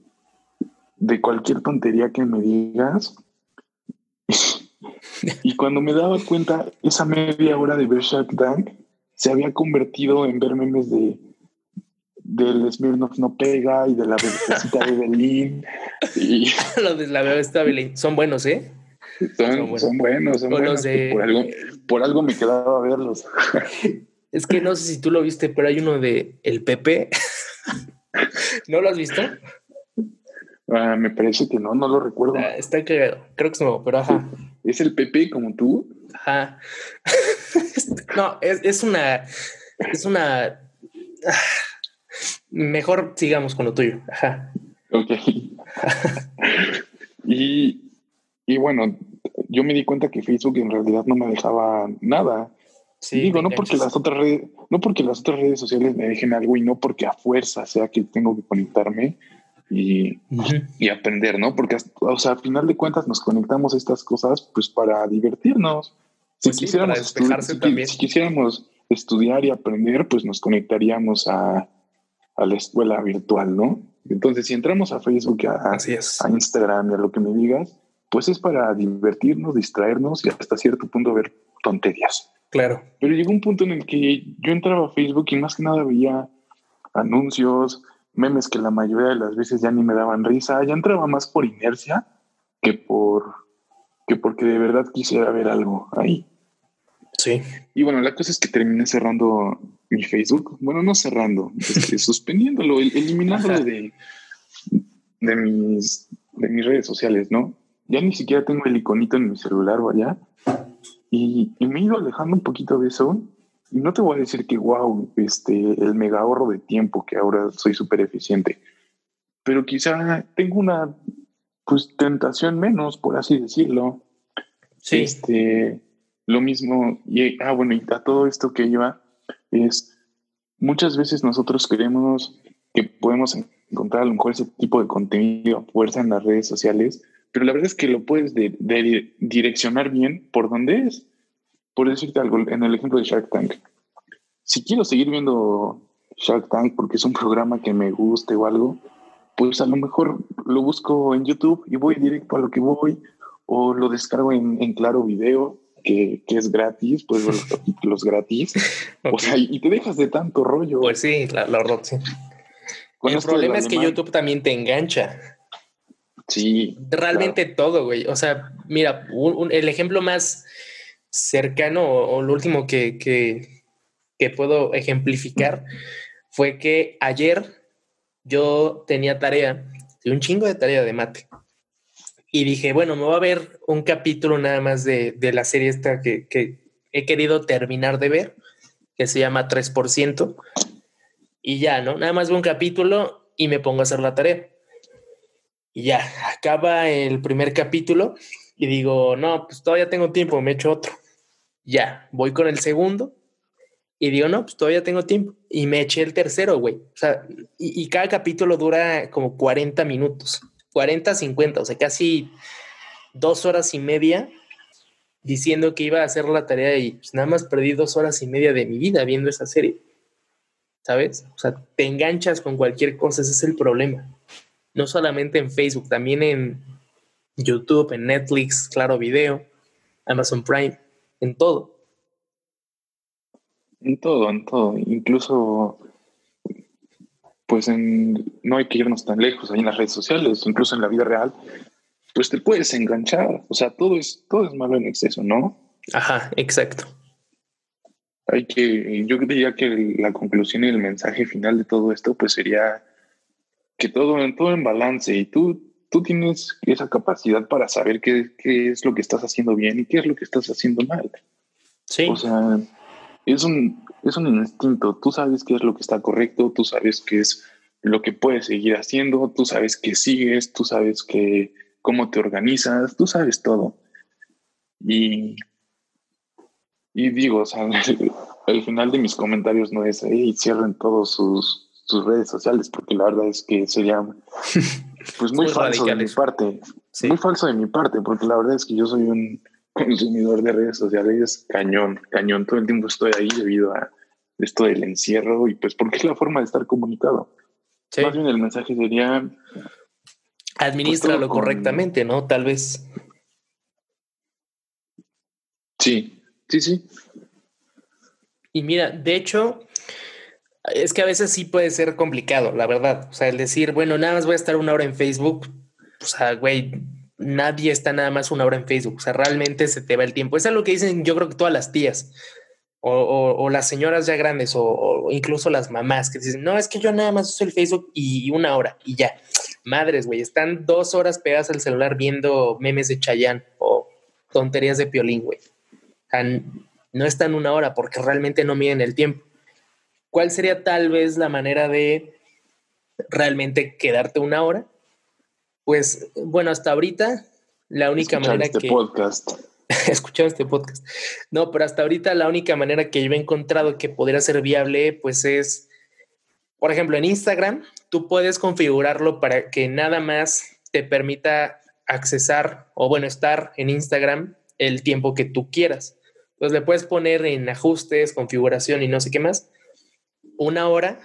de cualquier tontería que me digas. y cuando me daba cuenta, esa media hora de ver Shark Tank se había convertido en ver memes de del Smirnoff no pega y de la bebecita de Berlín. Y... Los de la bebecita de Berlín son buenos, ¿eh? Son, buenos, son buenos. Por, algo, por algo me quedaba a verlos. Es que no sé si tú lo viste, pero hay uno de El Pepe. ¿No lo has visto? Ah, me parece que no, no lo recuerdo. Ah, está cagado. Creo que es nuevo, pero ajá. ¿Es el Pepe como tú? Ajá. no, es, es una. Es una. Mejor sigamos con lo tuyo. Ajá. Ok. y, y bueno, yo me di cuenta que Facebook en realidad no me dejaba nada. Sí, Digo, no porque las otras redes, no porque las otras redes sociales me dejen algo y no porque a fuerza sea que tengo que conectarme y, y aprender, ¿no? Porque, o sea, al final de cuentas nos conectamos a estas cosas pues para divertirnos. Si, pues quisiéramos, si, quisiéramos estudiar y aprender, pues nos conectaríamos a, a la escuela virtual, ¿no? Entonces, si entramos a Facebook, a, a Instagram y a lo que me digas, pues es para divertirnos, distraernos y hasta cierto punto ver tonterías. Claro. Pero llegó un punto en el que yo entraba a Facebook y más que nada veía anuncios, memes que la mayoría de las veces ya ni me daban risa, ya entraba más por inercia que por que porque de verdad quisiera ver algo ahí. Sí. Y bueno, la cosa es que terminé cerrando mi Facebook. Bueno, no cerrando, este, suspendiéndolo, eliminándolo de, de, mis, de mis redes sociales, ¿no? Ya ni siquiera tengo el iconito en mi celular, vaya. Y, y me he ido alejando un poquito de eso. Y no te voy a decir que, wow, este, el mega ahorro de tiempo, que ahora soy súper eficiente, pero quizá tengo una pues tentación menos, por así decirlo. Sí. Este, lo mismo, y ah, bueno, y a todo esto que lleva es muchas veces nosotros queremos que podemos encontrar a lo mejor ese tipo de contenido a fuerza en las redes sociales, pero la verdad es que lo puedes direccionar bien por dónde es. Por decirte algo, en el ejemplo de Shark Tank, si quiero seguir viendo Shark Tank porque es un programa que me guste o algo, pues a lo mejor lo busco en YouTube y voy directo a lo que voy, o lo descargo en, Claro Video, que, es gratis, pues los capítulos gratis. O sea, y te dejas de tanto rollo. Pues sí, la, la sí. el problema es que YouTube también te engancha. Sí. Realmente todo, güey. O sea, mira, el ejemplo más cercano o, lo último que, que, que, puedo ejemplificar fue que ayer yo tenía tarea, un chingo de tarea de mate. Y dije, bueno, me voy a ver un capítulo nada más de, de la serie esta que, que, he querido terminar de ver, que se llama 3%. Y ya, ¿no? Nada más veo un capítulo y me pongo a hacer la tarea. Y ya, acaba el primer capítulo y digo, no, pues todavía tengo tiempo, me echo otro. Ya, voy con el segundo y digo, no, pues todavía tengo tiempo. Y me eché el tercero, güey. O sea, y, cada capítulo dura como 40 minutos, 40, 50, o sea, casi dos horas y media diciendo que iba a hacer la tarea y pues nada más perdí dos horas y media de mi vida viendo esa serie. ¿Sabes? O sea, te enganchas con cualquier cosa, ese es el problema no solamente en Facebook, también en YouTube, en Netflix, Claro Video, Amazon Prime, en todo. En todo, en todo. Incluso, pues en, no hay que irnos tan lejos, ahí en las redes sociales, incluso en la vida real, pues te puedes enganchar. O sea, todo es, todo es malo en exceso, ¿no? Ajá, exacto. Hay que, yo diría que la conclusión y el mensaje final de todo esto, pues sería que todo, todo en balance y tú, tú tienes esa capacidad para saber qué, qué, es lo que estás haciendo bien y qué es lo que estás haciendo mal. Sí. O sea, es un, es un instinto. Tú sabes qué es lo que está correcto, tú sabes qué es lo que puedes seguir haciendo, tú sabes qué sigues, tú sabes que, cómo te organizas, tú sabes todo. Y, y digo, o sea, el, final de mis comentarios no es, hey, cierren todos sus, sus redes sociales, porque la verdad es que sería pues muy, falso de mi parte. Muy falso de mi parte, porque la verdad es que yo soy un consumidor de redes sociales cañón, cañón. Todo el tiempo estoy ahí debido a esto del encierro y pues porque es la forma de estar comunicado. Más bien el mensaje sería... Administralo pues, correctamente, ¿no? Tal vez. Sí, sí, sí. Y mira, de hecho, es que a veces sí puede ser complicado, la verdad. O sea, el decir, bueno, nada más voy a estar una hora en Facebook. O sea, güey, nadie está nada más una hora en Facebook. O sea, realmente se te va el tiempo. Eso es lo que dicen, yo creo que todas las tías. O, las señoras ya grandes o, incluso las mamás que dicen, no, es que yo nada más uso el Facebook y una hora y ya. Madres, güey, están dos horas pegadas al celular viendo memes de Chayán o tonterías de Piolín, güey. O no están una hora porque realmente no miden el tiempo. ¿Cuál sería tal vez la manera de realmente quedarte una hora? Pues bueno, hasta ahorita la única manera este podcast. escuchar este podcast. No, pero hasta ahorita la única manera que yo he encontrado que podría ser viable, pues es, por ejemplo, en Instagram, tú puedes configurarlo para que nada más te permita accesar o bueno, estar en Instagram el tiempo que tú quieras. Entonces le puedes poner en ajustes, configuración y no sé qué más una hora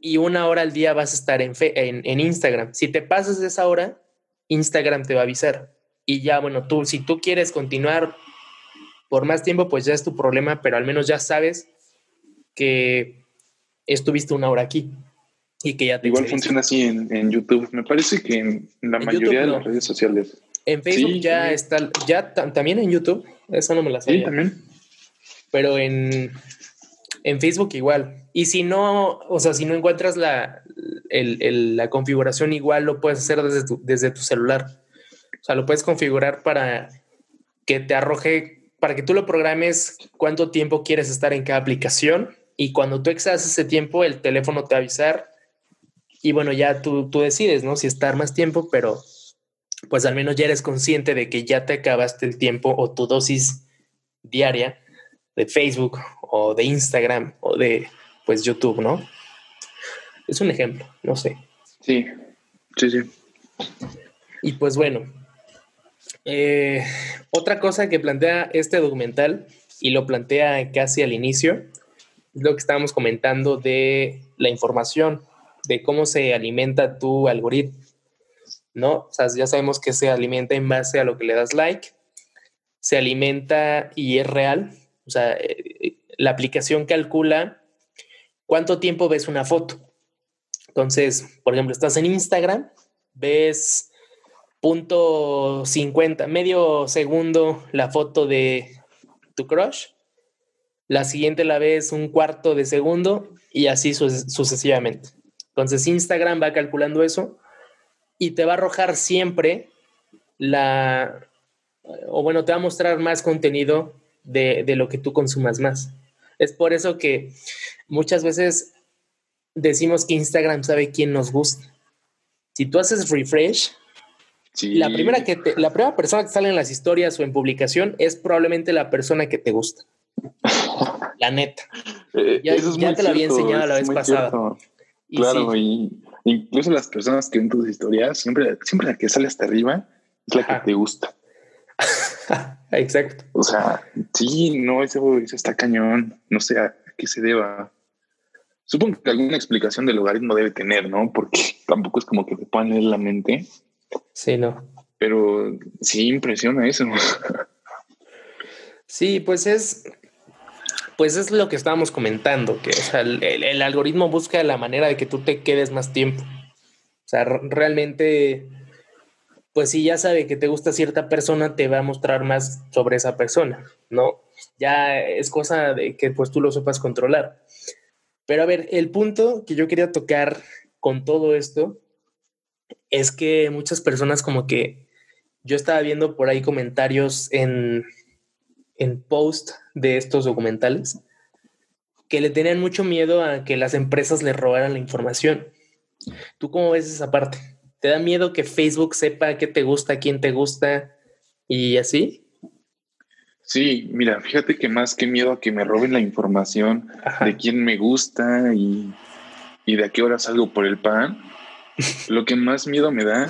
y una hora al día vas a estar en, en, Instagram. Si te pasas de esa hora, Instagram te va a avisar. Y ya, bueno, tú, si tú quieres continuar por más tiempo, pues ya es tu problema, pero al menos ya sabes que estuviste una hora aquí y que ya te Igual funciona así en, YouTube. Me parece que en la mayoría de las redes sociales. En Facebook ya está, ya también en YouTube, eso no me la sabía. Sí, también. Pero en, en Facebook igual. Y si no, o sea, si no encuentras la, la configuración igual, lo puedes hacer desde tu, desde tu celular. O sea, lo puedes configurar para que te arroje para que tú lo programes cuánto tiempo quieres estar en cada aplicación y cuando tú excedas ese tiempo, el teléfono te va avisar y bueno, ya tú, tú decides, ¿no? Si estar más tiempo, pero pues al menos ya eres consciente de que ya te acabaste el tiempo o tu dosis diaria de Facebook o de Instagram o de pues YouTube, ¿no? Es un ejemplo, no sé. Sí, sí, sí. Y pues bueno, eh, otra cosa que plantea este documental y lo plantea casi al inicio, es lo que estábamos comentando de la información, de cómo se alimenta tu algoritmo. ¿no? O sea, ya sabemos que se alimenta en base a lo que le das like, se alimenta y es real, o sea, eh, la aplicación calcula cuánto tiempo ves una foto. Entonces, por ejemplo, estás en Instagram, ves punto 50, medio segundo la foto de tu crush, la siguiente la ves un cuarto de segundo y así sucesivamente. Entonces Instagram va calculando eso y te va a arrojar siempre la, o bueno, te va a mostrar más contenido de, lo que tú consumas más. Es por eso que muchas veces decimos que Instagram sabe quién nos gusta. Si tú haces refresh, la, primera que la primera persona que sale en las historias o en publicación es probablemente la persona que te gusta. la neta. Eh, ya, te lo había enseñado la vez pasada. Claro, y, Incluso las personas que ven tus historias, siempre, siempre la que sale hasta arriba es la que te gusta. Exacto. O sea, sí, no, eso, está cañón. No sé a qué se deba. Supongo que alguna explicación del logaritmo debe tener, ¿no? Porque tampoco es como que te puedan leer la mente. Sí, no. Pero sí impresiona eso. Sí, pues es, pues es lo que estábamos comentando, que el, algoritmo busca la manera de que tú te quedes más tiempo. O sea, realmente, pues si ya sabe que te gusta cierta persona, te va a mostrar más sobre esa persona, ¿no? Ya es cosa de que pues tú lo sepas controlar. Pero a ver, el punto que yo quería tocar con todo esto es que muchas personas como que yo estaba viendo por ahí comentarios en, en post de estos documentales que le tenían mucho miedo a que las empresas le robaran la información. ¿Tú cómo ves esa parte? ¿Te da miedo que Facebook sepa qué te gusta, quién te gusta y así? Sí, mira, fíjate que más que miedo a que me roben la información de quién me gusta y, de a qué hora salgo por el pan, lo que más miedo me da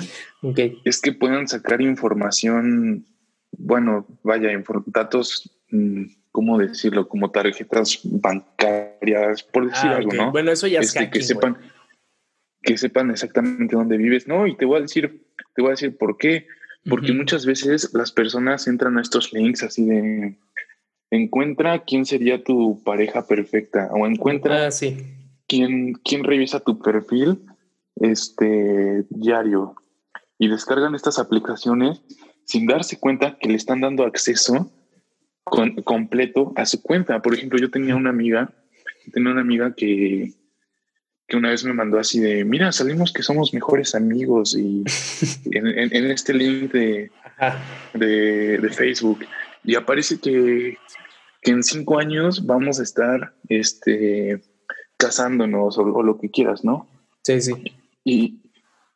es que puedan sacar información bueno, vaya, datos, mm, ¿cómo decirlo? Como tarjetas bancarias, por decir ah, algo, ¿no? Bueno, eso ya es este, que sepan que sepan exactamente dónde vives. No, y te voy a decir, te voy a decir por qué. Porque muchas veces las personas entran a estos links así de encuentra quién sería tu pareja perfecta o encuentra ah, sí. quién, quién revisa tu perfil este diario y descargan estas aplicaciones sin darse cuenta que le están dando acceso completo a su cuenta. Por ejemplo, yo tenía una amiga, tenía una amiga que, que una vez me mandó así de, mira, salimos que somos mejores amigos y en, este link de, de, Facebook y aparece que, que, en cinco años vamos a estar este, casándonos o, o lo que quieras, ¿no? Sí, sí. Y,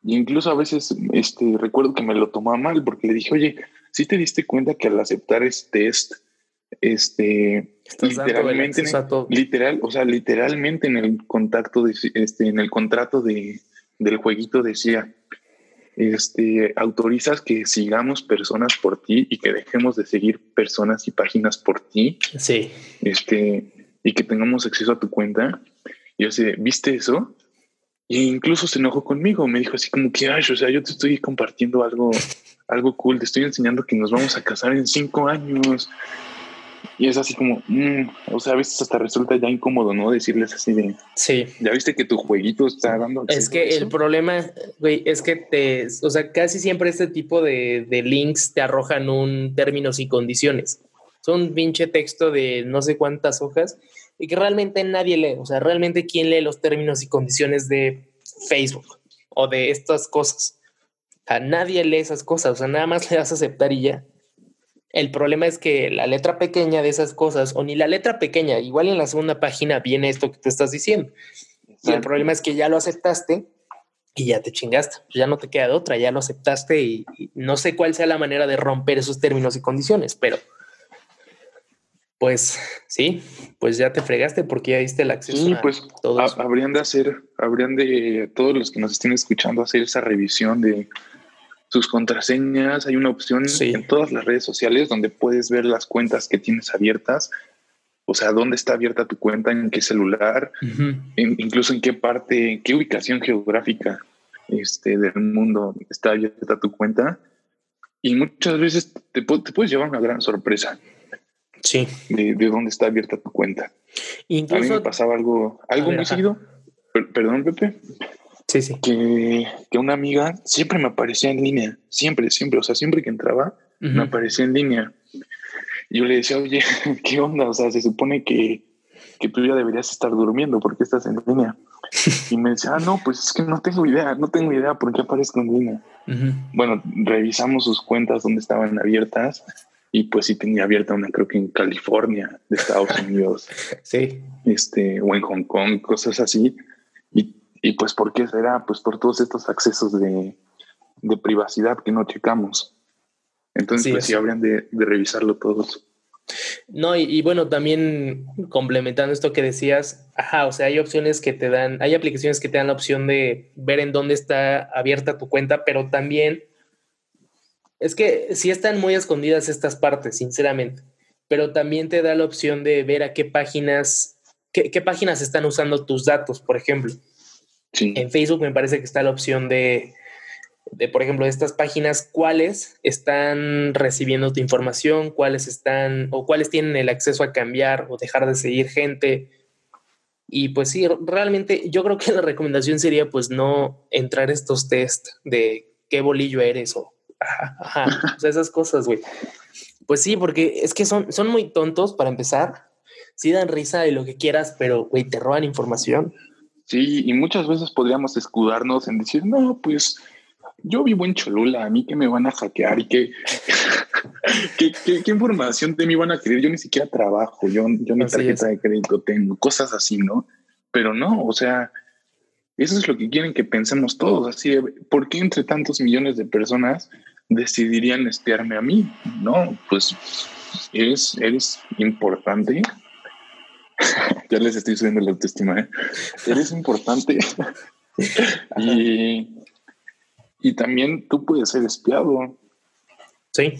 incluso a veces este, recuerdo que me lo tomaba mal porque le dije, oye, si te diste cuenta que al aceptar este test, este, literalmente, literal, o sea, literalmente en el contacto de, este, en el contrato de, del jueguito decía, este, autorizas que sigamos personas por ti y que dejemos de seguir personas y páginas por ti. Sí. Este, y que tengamos acceso a tu cuenta. Y yo sé, ¿viste eso? Y incluso se enojó conmigo, me dijo así como que, ay, o sea, yo te estoy compartiendo algo, algo cool, te estoy enseñando que nos vamos a casar en cinco años. Y es así como, mm", o sea, a veces hasta resulta ya incómodo, ¿no? Decirles así de, sí, ya viste que tu jueguito está dando. Es que el problema, güey, es que te, o sea, casi siempre este tipo de, de links te arrojan un términos y condiciones. Son un pinche texto de no sé cuántas hojas y que realmente nadie lee. O sea, realmente quién lee los términos y condiciones de Facebook o de estas cosas. O sea, nadie lee esas cosas. O sea, nada más le das a aceptar y ya. El problema es que la letra pequeña de esas cosas, o ni la letra pequeña, igual en la segunda página viene esto que te estás diciendo. Y el problema es que ya lo aceptaste y ya te chingaste. Ya no te queda de otra, ya lo aceptaste y, no sé cuál sea la manera de romper esos términos y condiciones, pero pues sí, pues ya te fregaste porque ya diste el acceso. Sí, pues habrían de hacer, habrían de todos los que nos estén escuchando hacer esa revisión de sus contraseñas. Hay una opción en todas las redes sociales donde puedes ver las cuentas que tienes abiertas. O sea, dónde está abierta tu cuenta, en qué celular, incluso en qué parte, en qué ubicación geográfica este, del mundo está abierta tu cuenta. Y muchas veces te, te puedes llevar una gran sorpresa. Sí. De, dónde está abierta tu cuenta. Incluso, a mí me pasaba algo, algo muy seguido. perdón, Pepe. Sí, sí. Que, que, una amiga siempre me aparecía en línea. Siempre, siempre. O sea, siempre que entraba, me aparecía en línea. Yo le decía, oye, ¿qué onda? O sea, se supone que, que tú ya deberías estar durmiendo. porque estás en línea? Y me decía, ah, no, pues es que no tengo idea, no tengo idea por qué aparezco en línea. Bueno, revisamos sus cuentas donde estaban abiertas y pues sí tenía abierta una, creo que en California, de Estados Unidos. sí. Este, o en Hong Kong, cosas así. Y, pues, ¿por qué será? Pues por todos estos accesos de, de privacidad que no checamos. Entonces, sí, pues sí habrían de, de, revisarlo todos. No, y, y, bueno, también complementando esto que decías, ajá, o sea, hay opciones que te dan, hay aplicaciones que te dan la opción de ver en dónde está abierta tu cuenta, pero también es que sí están muy escondidas estas partes, sinceramente, pero también te da la opción de ver a qué páginas, qué, páginas están usando tus datos, por ejemplo. En Facebook me parece que está la opción de, de, por ejemplo, estas páginas, cuáles están recibiendo tu información, cuáles están o cuáles tienen el acceso a cambiar o dejar de seguir gente. Y pues sí, realmente yo creo que la recomendación sería pues no entrar estos test de qué bolillo eres o Ajá, O sea, esas cosas, güey. Pues sí, porque es que son, son muy tontos para empezar. Sí dan risa de lo que quieras, pero, güey, te roban información. Sí, y muchas veces podríamos escudarnos en decir, no, pues yo vivo en Cholula, a mí que me van a hackear y que, ¿qué, qué, información de mí van a querer. Yo ni siquiera trabajo, yo, yo mi tarjeta de crédito tengo, cosas así, ¿no? Pero no, o sea, eso es lo que quieren que pensemos todos. Así, ¿por qué entre tantos millones de personas decidirían espiarme a mí? No, pues eres, eres importante. ya les estoy subiendo la autoestima. ¿eh? Eres importante. y, y también tú puedes ser espiado. Sí.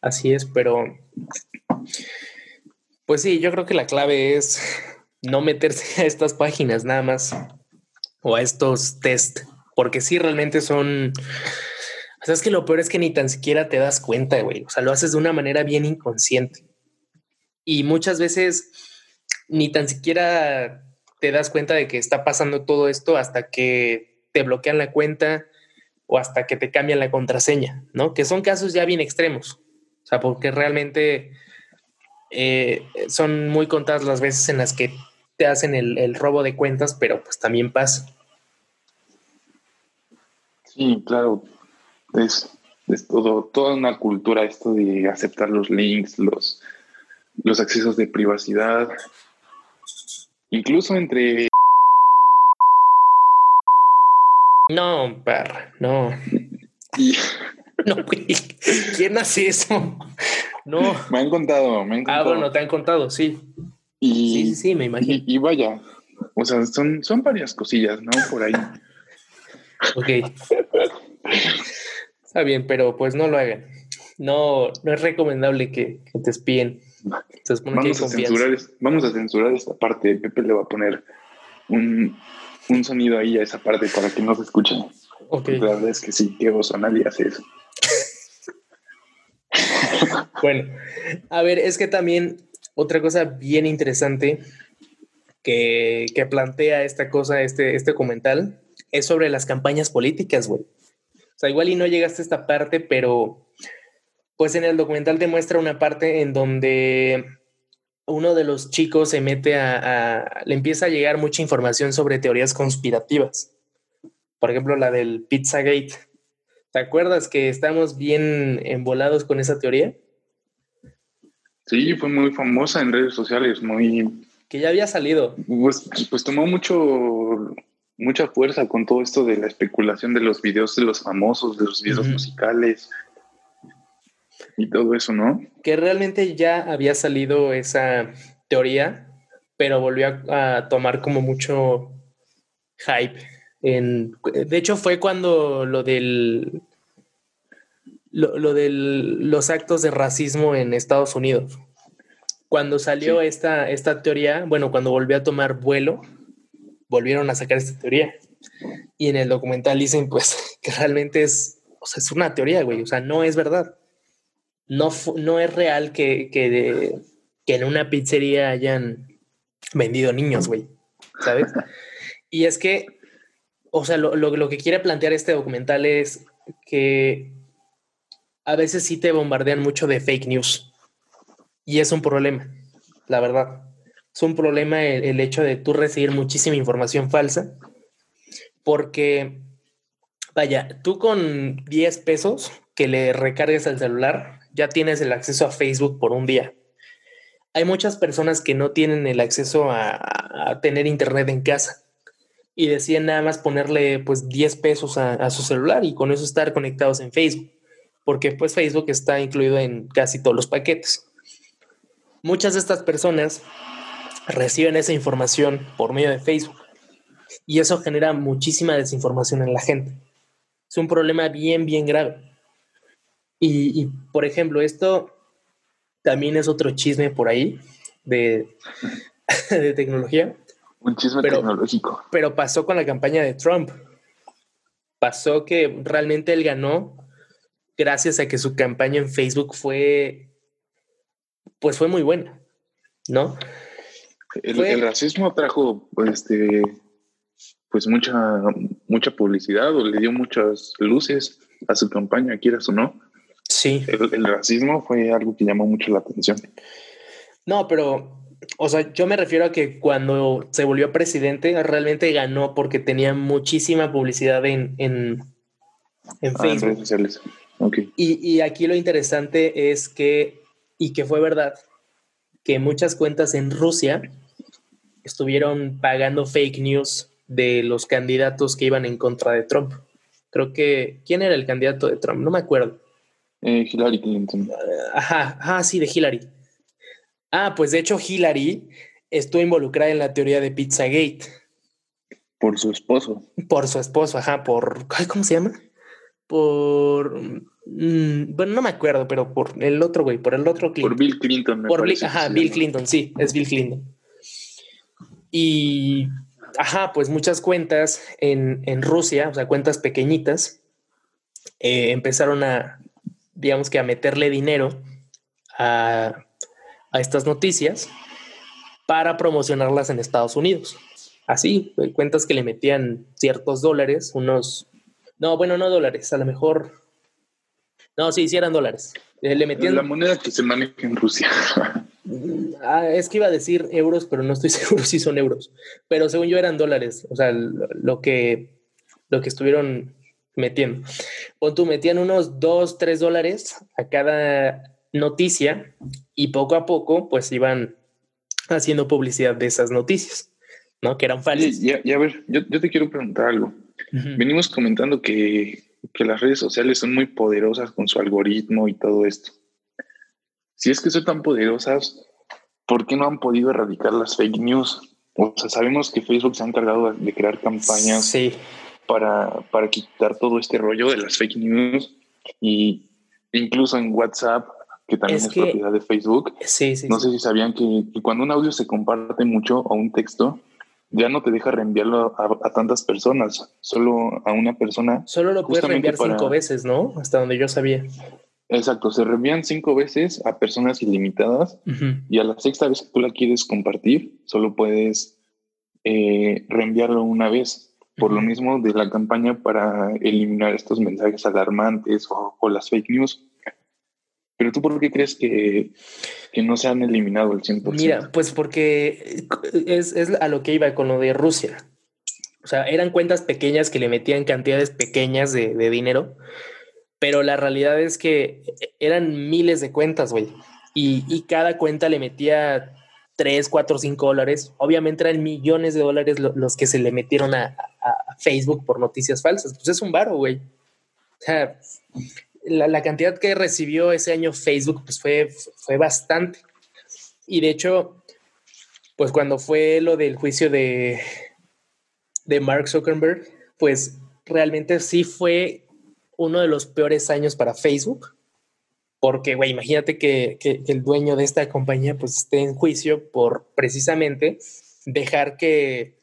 Así es, pero pues sí, yo creo que la clave es no meterse a estas páginas nada más o a estos test, porque sí realmente son... O sea, es que lo peor es que ni tan siquiera te das cuenta, güey. O sea, lo haces de una manera bien inconsciente. Y muchas veces ni tan siquiera te das cuenta de que está pasando todo esto hasta que te bloquean la cuenta o hasta que te cambian la contraseña, ¿no? Que son casos ya bien extremos. O sea, porque realmente eh, son muy contadas las veces en las que te hacen el, robo de cuentas, pero pues también pasa. Sí, claro. Es, todo, toda una cultura esto de aceptar los links, los, los accesos de privacidad. Incluso entre. No, perra, no. No, ¿Quién hace eso? No. Me han contado, me han contado. Ah, bueno, te han contado, sí. Y, sí, sí, me imagino. Y, vaya, o sea, son, son varias cosillas, ¿no? Por ahí. ok. Está bien, pero pues no lo hagan. No, no es recomendable que, te espíen. Vamos a, censurar, vamos a censurar esta parte. Pepe le va a poner un, un sonido ahí a esa parte para que no se escuche. Okay. La verdad es que sí, qué gozo, nadie hace eso. bueno, a ver, es que también otra cosa bien interesante que, plantea esta cosa, este, este documental, es sobre las campañas políticas, güey. O sea, igual y no llegaste a esta parte, pero pues en el documental te muestra una parte en donde uno de los chicos se mete a, le empieza a llegar mucha información sobre teorías conspirativas. Por ejemplo, la del Pizzagate. ¿Te acuerdas que estamos bien embolados con esa teoría? Sí, fue muy famosa en redes sociales, muy... Que ya había salido. Pues, pues tomó mucho, mucha fuerza con todo esto de la especulación de los videos de los famosos, de los videos musicales y todo eso, ¿no? Que realmente ya había salido esa teoría, pero volvió a, tomar como mucho hype. En, de hecho, fue cuando lo del lo, de los actos de racismo en Estados Unidos. Cuando salió esta, esta teoría, bueno, cuando volvió a tomar vuelo, volvieron a sacar esta teoría. Y en el documental dicen, pues, que realmente es, o sea, es una teoría, güey, o sea, no es verdad. No, no es real que, que, que en una pizzería hayan vendido niños, güey, ¿sabes? Y es que, o sea, lo, lo, lo que quiere plantear este documental es que a veces sí te bombardean mucho de fake news. Y es un problema, la verdad. Es un problema el, hecho de tú recibir muchísima información falsa. Porque, vaya, tú con 10 pesos que le recargues al celular, ya tienes el acceso a Facebook por un día. Hay muchas personas que no tienen el acceso a, tener internet en casa y deciden nada más ponerle pues 10 pesos a su celular y con eso estar conectados en Facebook porque pues Facebook está incluido en casi todos los paquetes. Muchas de estas personas reciben esa información por medio de Facebook y eso genera muchísima desinformación en la gente. Es un problema bien, bien grave. Y, por ejemplo, esto también es otro chisme por ahí de, de tecnología. Un chisme tecnológico. Pero pasó con la campaña de Trump. Pasó que realmente él ganó gracias a que su campaña en Facebook fue, pues fue muy buena, ¿no? El, racismo trajo, este, pues mucha, mucha publicidad o le dio muchas luces a su campaña, quieras o no. Sí. El, racismo fue algo que llamó mucho la atención. No, pero, o sea, yo me refiero a que cuando se volvió presidente, realmente ganó porque tenía muchísima publicidad en, en, en ah, Facebook. redes sociales. Y, aquí lo interesante es que, y que fue verdad, que muchas cuentas en Rusia estuvieron pagando fake news de los candidatos que iban en contra de Trump. Creo que, ¿quién era el candidato de Trump? No me acuerdo. Eh, Hillary Clinton. Ajá, ah, sí, de Hillary. Ah, pues de hecho Hillary estuvo involucrada en la teoría de Pizzagate. Por su esposo. Por su esposo, ajá, por... ¿Cómo se llama? por. Mm, bueno, no me acuerdo, pero por el otro güey, por el otro Clinton. Por Bill Clinton. por Bill, ajá, Bill Clinton, sí, es Bill Clinton. Y, ajá, pues muchas cuentas en, en Rusia, o sea, cuentas pequeñitas, eh, empezaron a, digamos que a meterle dinero a, a estas noticias para promocionarlas en Estados Unidos. Así, cuentas que le metían ciertos dólares, unos no, bueno, no dólares, a lo mejor. No, sí, sí eran dólares. Eh, le metían. La moneda que se maneja en Rusia. ah, es que iba a decir euros, pero no estoy seguro si son euros. Pero según yo eran dólares. O sea, lo que, lo que estuvieron metiendo. O tú metían unos dos, tres dólares a cada noticia y poco a poco, pues iban haciendo publicidad de esas noticias, ¿no? Que eran falsas. Y, a ver, yo, yo te quiero preguntar algo. Venimos comentando que, las redes sociales son muy poderosas con su algoritmo y todo esto. Si es que son tan poderosas, ¿por qué no han podido erradicar las fake news? O sea, sabemos que Facebook se ha encargado de crear campañas para, para quitar todo este rollo de las fake news y incluso en WhatsApp, que también es, propiedad de Facebook. no sé si sabían que, cuando un audio se comparte mucho o un texto, ya no te deja reenviarlo a, tantas personas, solo a una persona. Solo lo puedes reenviar cinco veces, ¿no? Hasta donde yo sabía. Exacto, se reenvían cinco veces a personas ilimitadas y a la sexta vez que tú la quieres compartir, solo puedes eh, reenviarlo una vez. Por lo mismo de la campaña para eliminar estos mensajes alarmantes o las fake news. Pero tú, ¿por qué crees que, no se han eliminado el 100%? Mira, pues porque es, a lo que iba con lo de Rusia. O sea, eran cuentas pequeñas que le metían cantidades pequeñas de, dinero pero la realidad es que eran miles de cuentas, güey. Y, cada cuenta le metía 3, 4, 5 dólares. Obviamente eran millones de dólares los que se le metieron a, Facebook por noticias falsas. Pues es un varo, güey. O sea, la, cantidad que recibió ese año Facebook pues fue, fue bastante. Y de hecho, pues cuando fue lo del juicio de, de Mark Zuckerberg, pues realmente sí fue uno de los peores años para Facebook, porque, güey, imagínate que, el dueño de esta compañía pues esté en juicio por precisamente dejar que,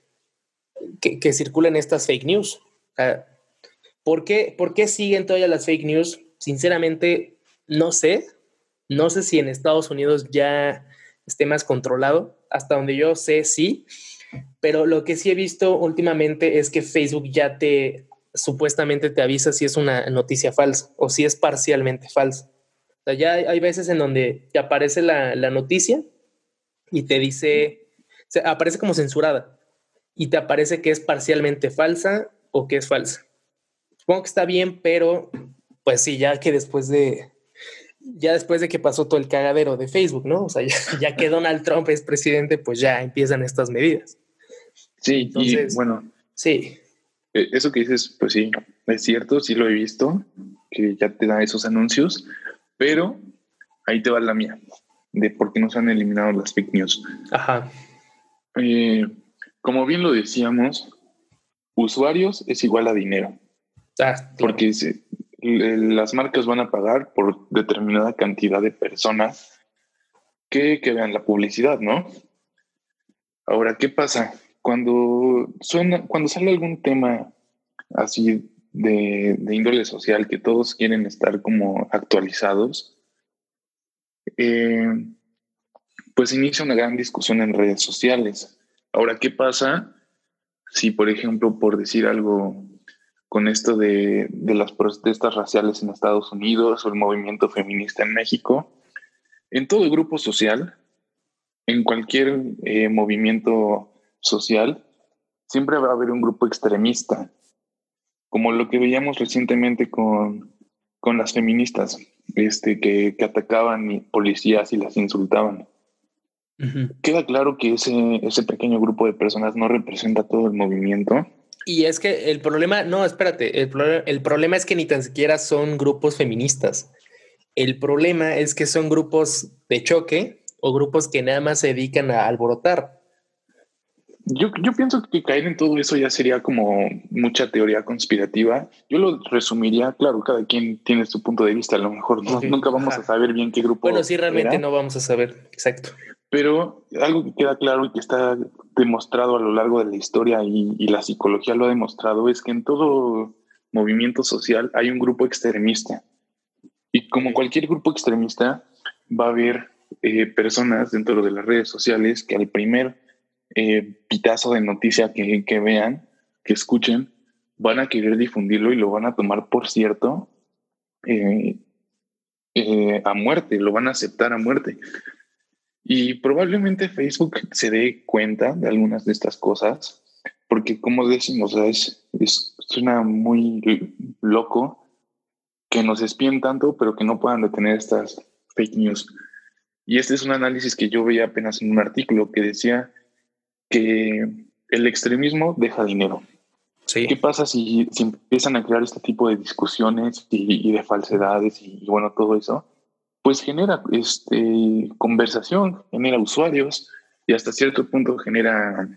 que, circulen estas fake news. ¿por, qué, ¿Por qué siguen todavía las fake news? Sinceramente, no sé. No sé si en Estados Unidos ya esté más controlado. Hasta donde yo sé, sí. Pero lo que sí he visto últimamente es que Facebook ya te supuestamente te avisa si es una noticia falsa o si es parcialmente falsa. O ya hay veces en donde te aparece la, noticia y te dice, se aparece como censurada y te aparece que es parcialmente falsa o que es falsa. Supongo que está bien, pero pues sí, ya que después de, ya después de que pasó todo el cagadero de Facebook, ¿no? O sea, ya, que Donald Trump es presidente, pues ya empiezan estas medidas. Sí, y bueno. Sí. E, eso que dices, pues sí, es cierto, sí lo he visto, que ya te dan esos anuncios, pero ahí te va la mía, de por qué no se han eliminado las fake news. Ajá. Eh, como bien lo decíamos, usuarios es igual a dinero. Ah, Porque las marcas van a pagar por determinada cantidad de personas que, que vean la publicidad, ¿no? Ahora, ¿qué pasa? cuando suena, cuando sale algún tema así de, índole social que todos quieren estar como actualizados, eh, pues inicia una gran discusión en redes sociales. Ahora, ¿qué pasa si, por ejemplo, por decir algo con esto de, las protestas raciales en Estados Unidos o el movimiento feminista en México, en todo grupo social, en cualquier eh, movimiento social, siempre va a haber un grupo extremista, como lo que veíamos recientemente con, con las feministas, este, que, que atacaban policías y las insultaban. Queda claro que ese, ese pequeño grupo de personas no representa todo el movimiento. Y es que el problema, no, espérate, el, el problema es que ni tan siquiera son grupos feministas. El problema es que son grupos de choque o grupos que nada más se dedican a alborotar. Yo, yo pienso que caer en todo eso ya sería como mucha teoría conspirativa. Yo lo resumiría, claro, cada quien tiene su punto de vista, a lo mejor nunca vamos a saber bien qué grupo. Bueno, sí, realmente no vamos a saber, exacto. Pero algo que queda claro y que está demostrado a lo largo de la historia y, la psicología lo ha demostrado es que en todo movimiento social hay un grupo extremista. Y como cualquier grupo extremista, va a haber eh, personas dentro de las redes sociales que al primer eh, pitazo de noticia que, vean, que escuchen, van a querer difundirlo y lo van a tomar por cierto eh, a muerte, lo van a aceptar a muerte. Y probablemente Facebook se dé cuenta de algunas de estas cosas, porque como decimos, es, es, suena muy loco que nos espíen tanto, pero que no puedan detener estas fake news. Y este es un análisis que yo veía apenas en un artículo que decía que el extremismo deja dinero. ¿Qué pasa si, si, empiezan a crear este tipo de discusiones y, de falsedades y, bueno, todo eso? Pues genera este, conversación, genera usuarios y hasta cierto punto genera,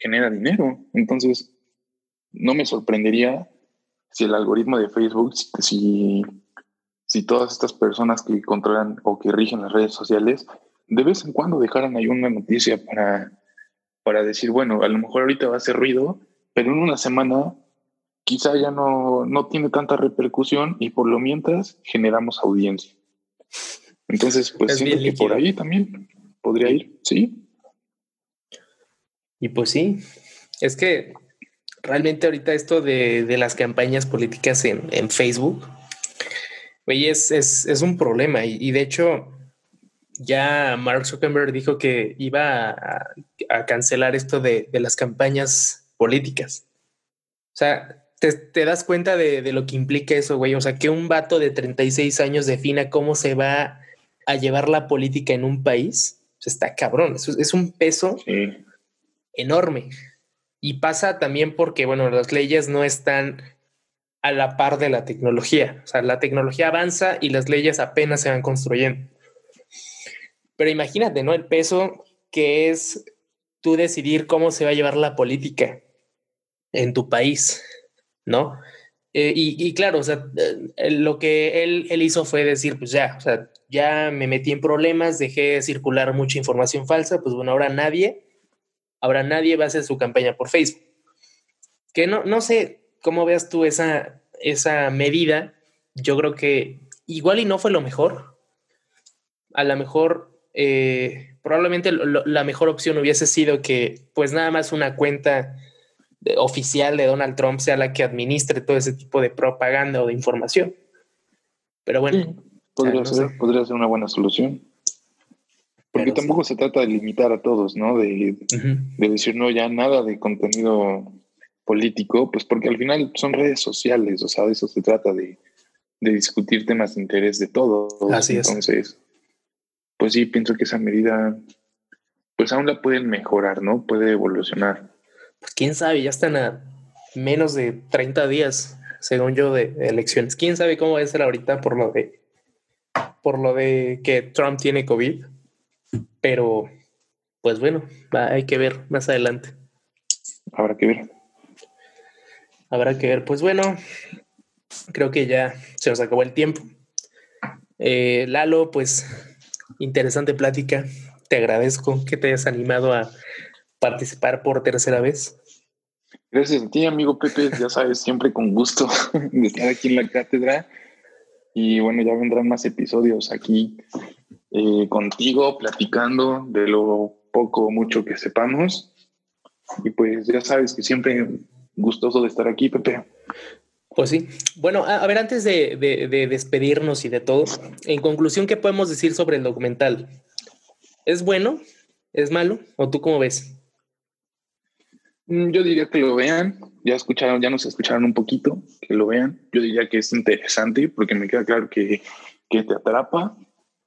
genera dinero. Entonces, no me sorprendería si el algoritmo de Facebook, si, si todas estas personas que controlan o que rigen las redes sociales, de vez en cuando dejaran ahí una noticia para para decir, bueno, a lo mejor ahorita va a hacer ruido, pero en una semana quizá ya no, no tiene tanta repercusión y por lo mientras generamos audiencia. Entonces, pues siento que por ahí también podría ir, sí. Y pues sí, es que realmente ahorita esto de, de las campañas políticas en, en Facebook, oye, es, es, es, un problema y, y de hecho ya Mark Zuckerberg dijo que iba a, cancelar esto de, las campañas políticas. O sea, te, das cuenta de, lo que implica eso, güey. O sea, que un vato de 36 años defina cómo se va a llevar la política en un país, pues está cabrón. Es, es un peso enorme. Y pasa también porque, bueno, las leyes no están a la par de la tecnología. O sea, la tecnología avanza y las leyes apenas se van construyendo. Pero imagínate, ¿no? El peso que es tú decidir cómo se va a llevar la política en tu país, ¿no? Eh, y, claro, o sea, eh, lo que él, él hizo fue decir, pues ya, o sea, ya me metí en problemas, dejé circular mucha información falsa, pues bueno, ahora nadie, ahora nadie va a hacer su campaña por Facebook. Que no, no sé cómo veas tú esa, esa medida. Yo creo que igual y no fue lo mejor. A lo mejor, eh, probablemente la mejor opción hubiese sido que, pues nada más una cuenta oficial de Donald Trump sea la que administre todo ese tipo de propaganda o de información. Pero bueno. Podría, ser, podría ser una buena solución. Porque tampoco se trata de limitar a todos, ¿no? De, de, decir, no, ya nada de contenido político, pues porque al final son redes sociales, o sea, de eso se trata, de, de discutir temas de interés de todos. Así Entonces, pues sí, pienso que esa medida, pues aún la pueden mejorar, ¿no? Puede evolucionar pues quién sabe, ya están a menos de 30 días, según yo, de, elecciones. ¿Quién sabe cómo va a ser ahorita por lo de por lo de que Trump tiene COVID? Pero, pues bueno, hay que ver más adelante. Habrá que ver. Habrá que ver. Pues bueno, creo que ya se nos acabó el tiempo. Eh, Lalo, pues interesante plática. Te agradezco que te hayas animado a participar por tercera vez. Gracias a ti, amigo Pepe, ya sabes, siempre con gusto de estar aquí en la cátedra. Y bueno, ya vendrán más episodios aquí eh, contigo, platicando de lo poco o mucho que sepamos. Y pues ya sabes que siempre gustoso de estar aquí, Pepe. Pues sí. Bueno, a, ver, antes de, de, despedirnos y de todo, en conclusión, ¿qué podemos decir sobre el documental? ¿Es bueno? ¿Es malo? ¿O tú cómo ves? Mm, yo diría que lo vean, ya escucharon, ya nos escucharon un poquito, que lo vean. Yo diría que es interesante porque me queda claro que, que te atrapa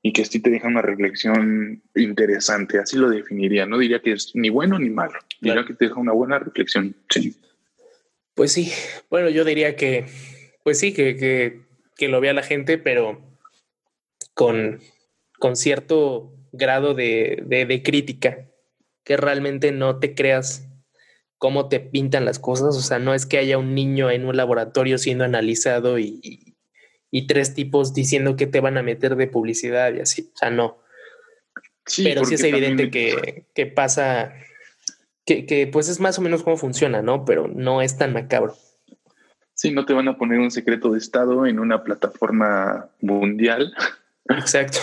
y que sí te deja una reflexión interesante, así lo definiría. No diría que es ni bueno ni malo, diría que te deja una buena reflexión. Sí. Pues sí, bueno, yo diría que, pues sí, que, que, que lo vea la gente, pero con, con cierto grado de, de, de crítica, que realmente no te creas cómo te pintan las cosas. O sea, no es que haya un niño en un laboratorio siendo analizado y, y, tres tipos diciendo que te van a meter de publicidad y así. O sea, no. Pero sí es evidente que, que, pasa, que, que pues es más o menos cómo funciona, ¿no? Pero no es tan macabro. Sí, no te van a poner un secreto de Estado en una plataforma mundial. Exacto.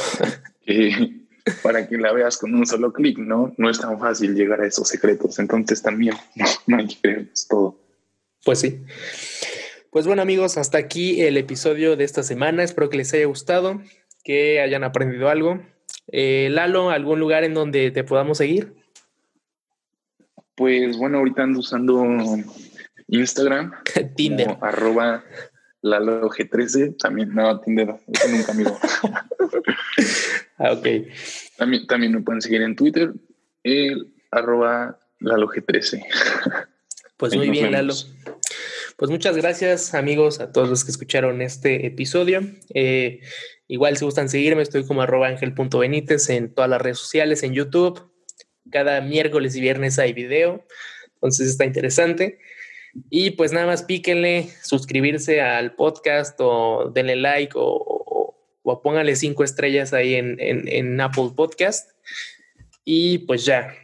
para que la veas con un solo clic, ¿no? No es tan fácil llegar a esos secretos. Entonces también no hay que todo. Pues sí. Pues bueno amigos, hasta aquí el episodio de esta semana. Espero que les haya gustado, que hayan aprendido algo. Eh, Lalo, ¿algún lugar en donde te podamos seguir? Pues bueno, ahorita ando usando Instagram. Tinder. arroba Lalo G13. También, no, Tinder, eso nunca amigo. Ah, ok. También, también me pueden seguir en Twitter, el arroba LaloG13. Pues muy bien, Lalo. Pues muchas gracias, amigos, a todos los que escucharon este episodio. Eh, igual, si gustan seguirme, estoy como arroba ángel.benítez en todas las redes sociales, en YouTube. Cada miércoles y viernes hay video, entonces está interesante. Y pues nada más píquenle, suscribirse al podcast o denle like o, o póngale cinco estrellas ahí en, en, Apple Podcast. Y pues ya,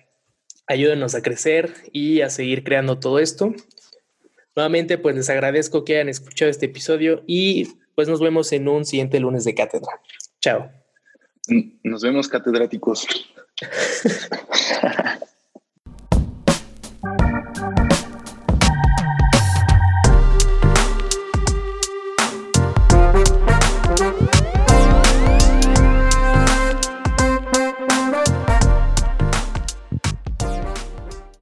ayúdenos a crecer y a seguir creando todo esto. Nuevamente, pues les agradezco que hayan escuchado este episodio y pues nos vemos en un siguiente lunes de cátedra. Chao. Nos vemos catedráticos.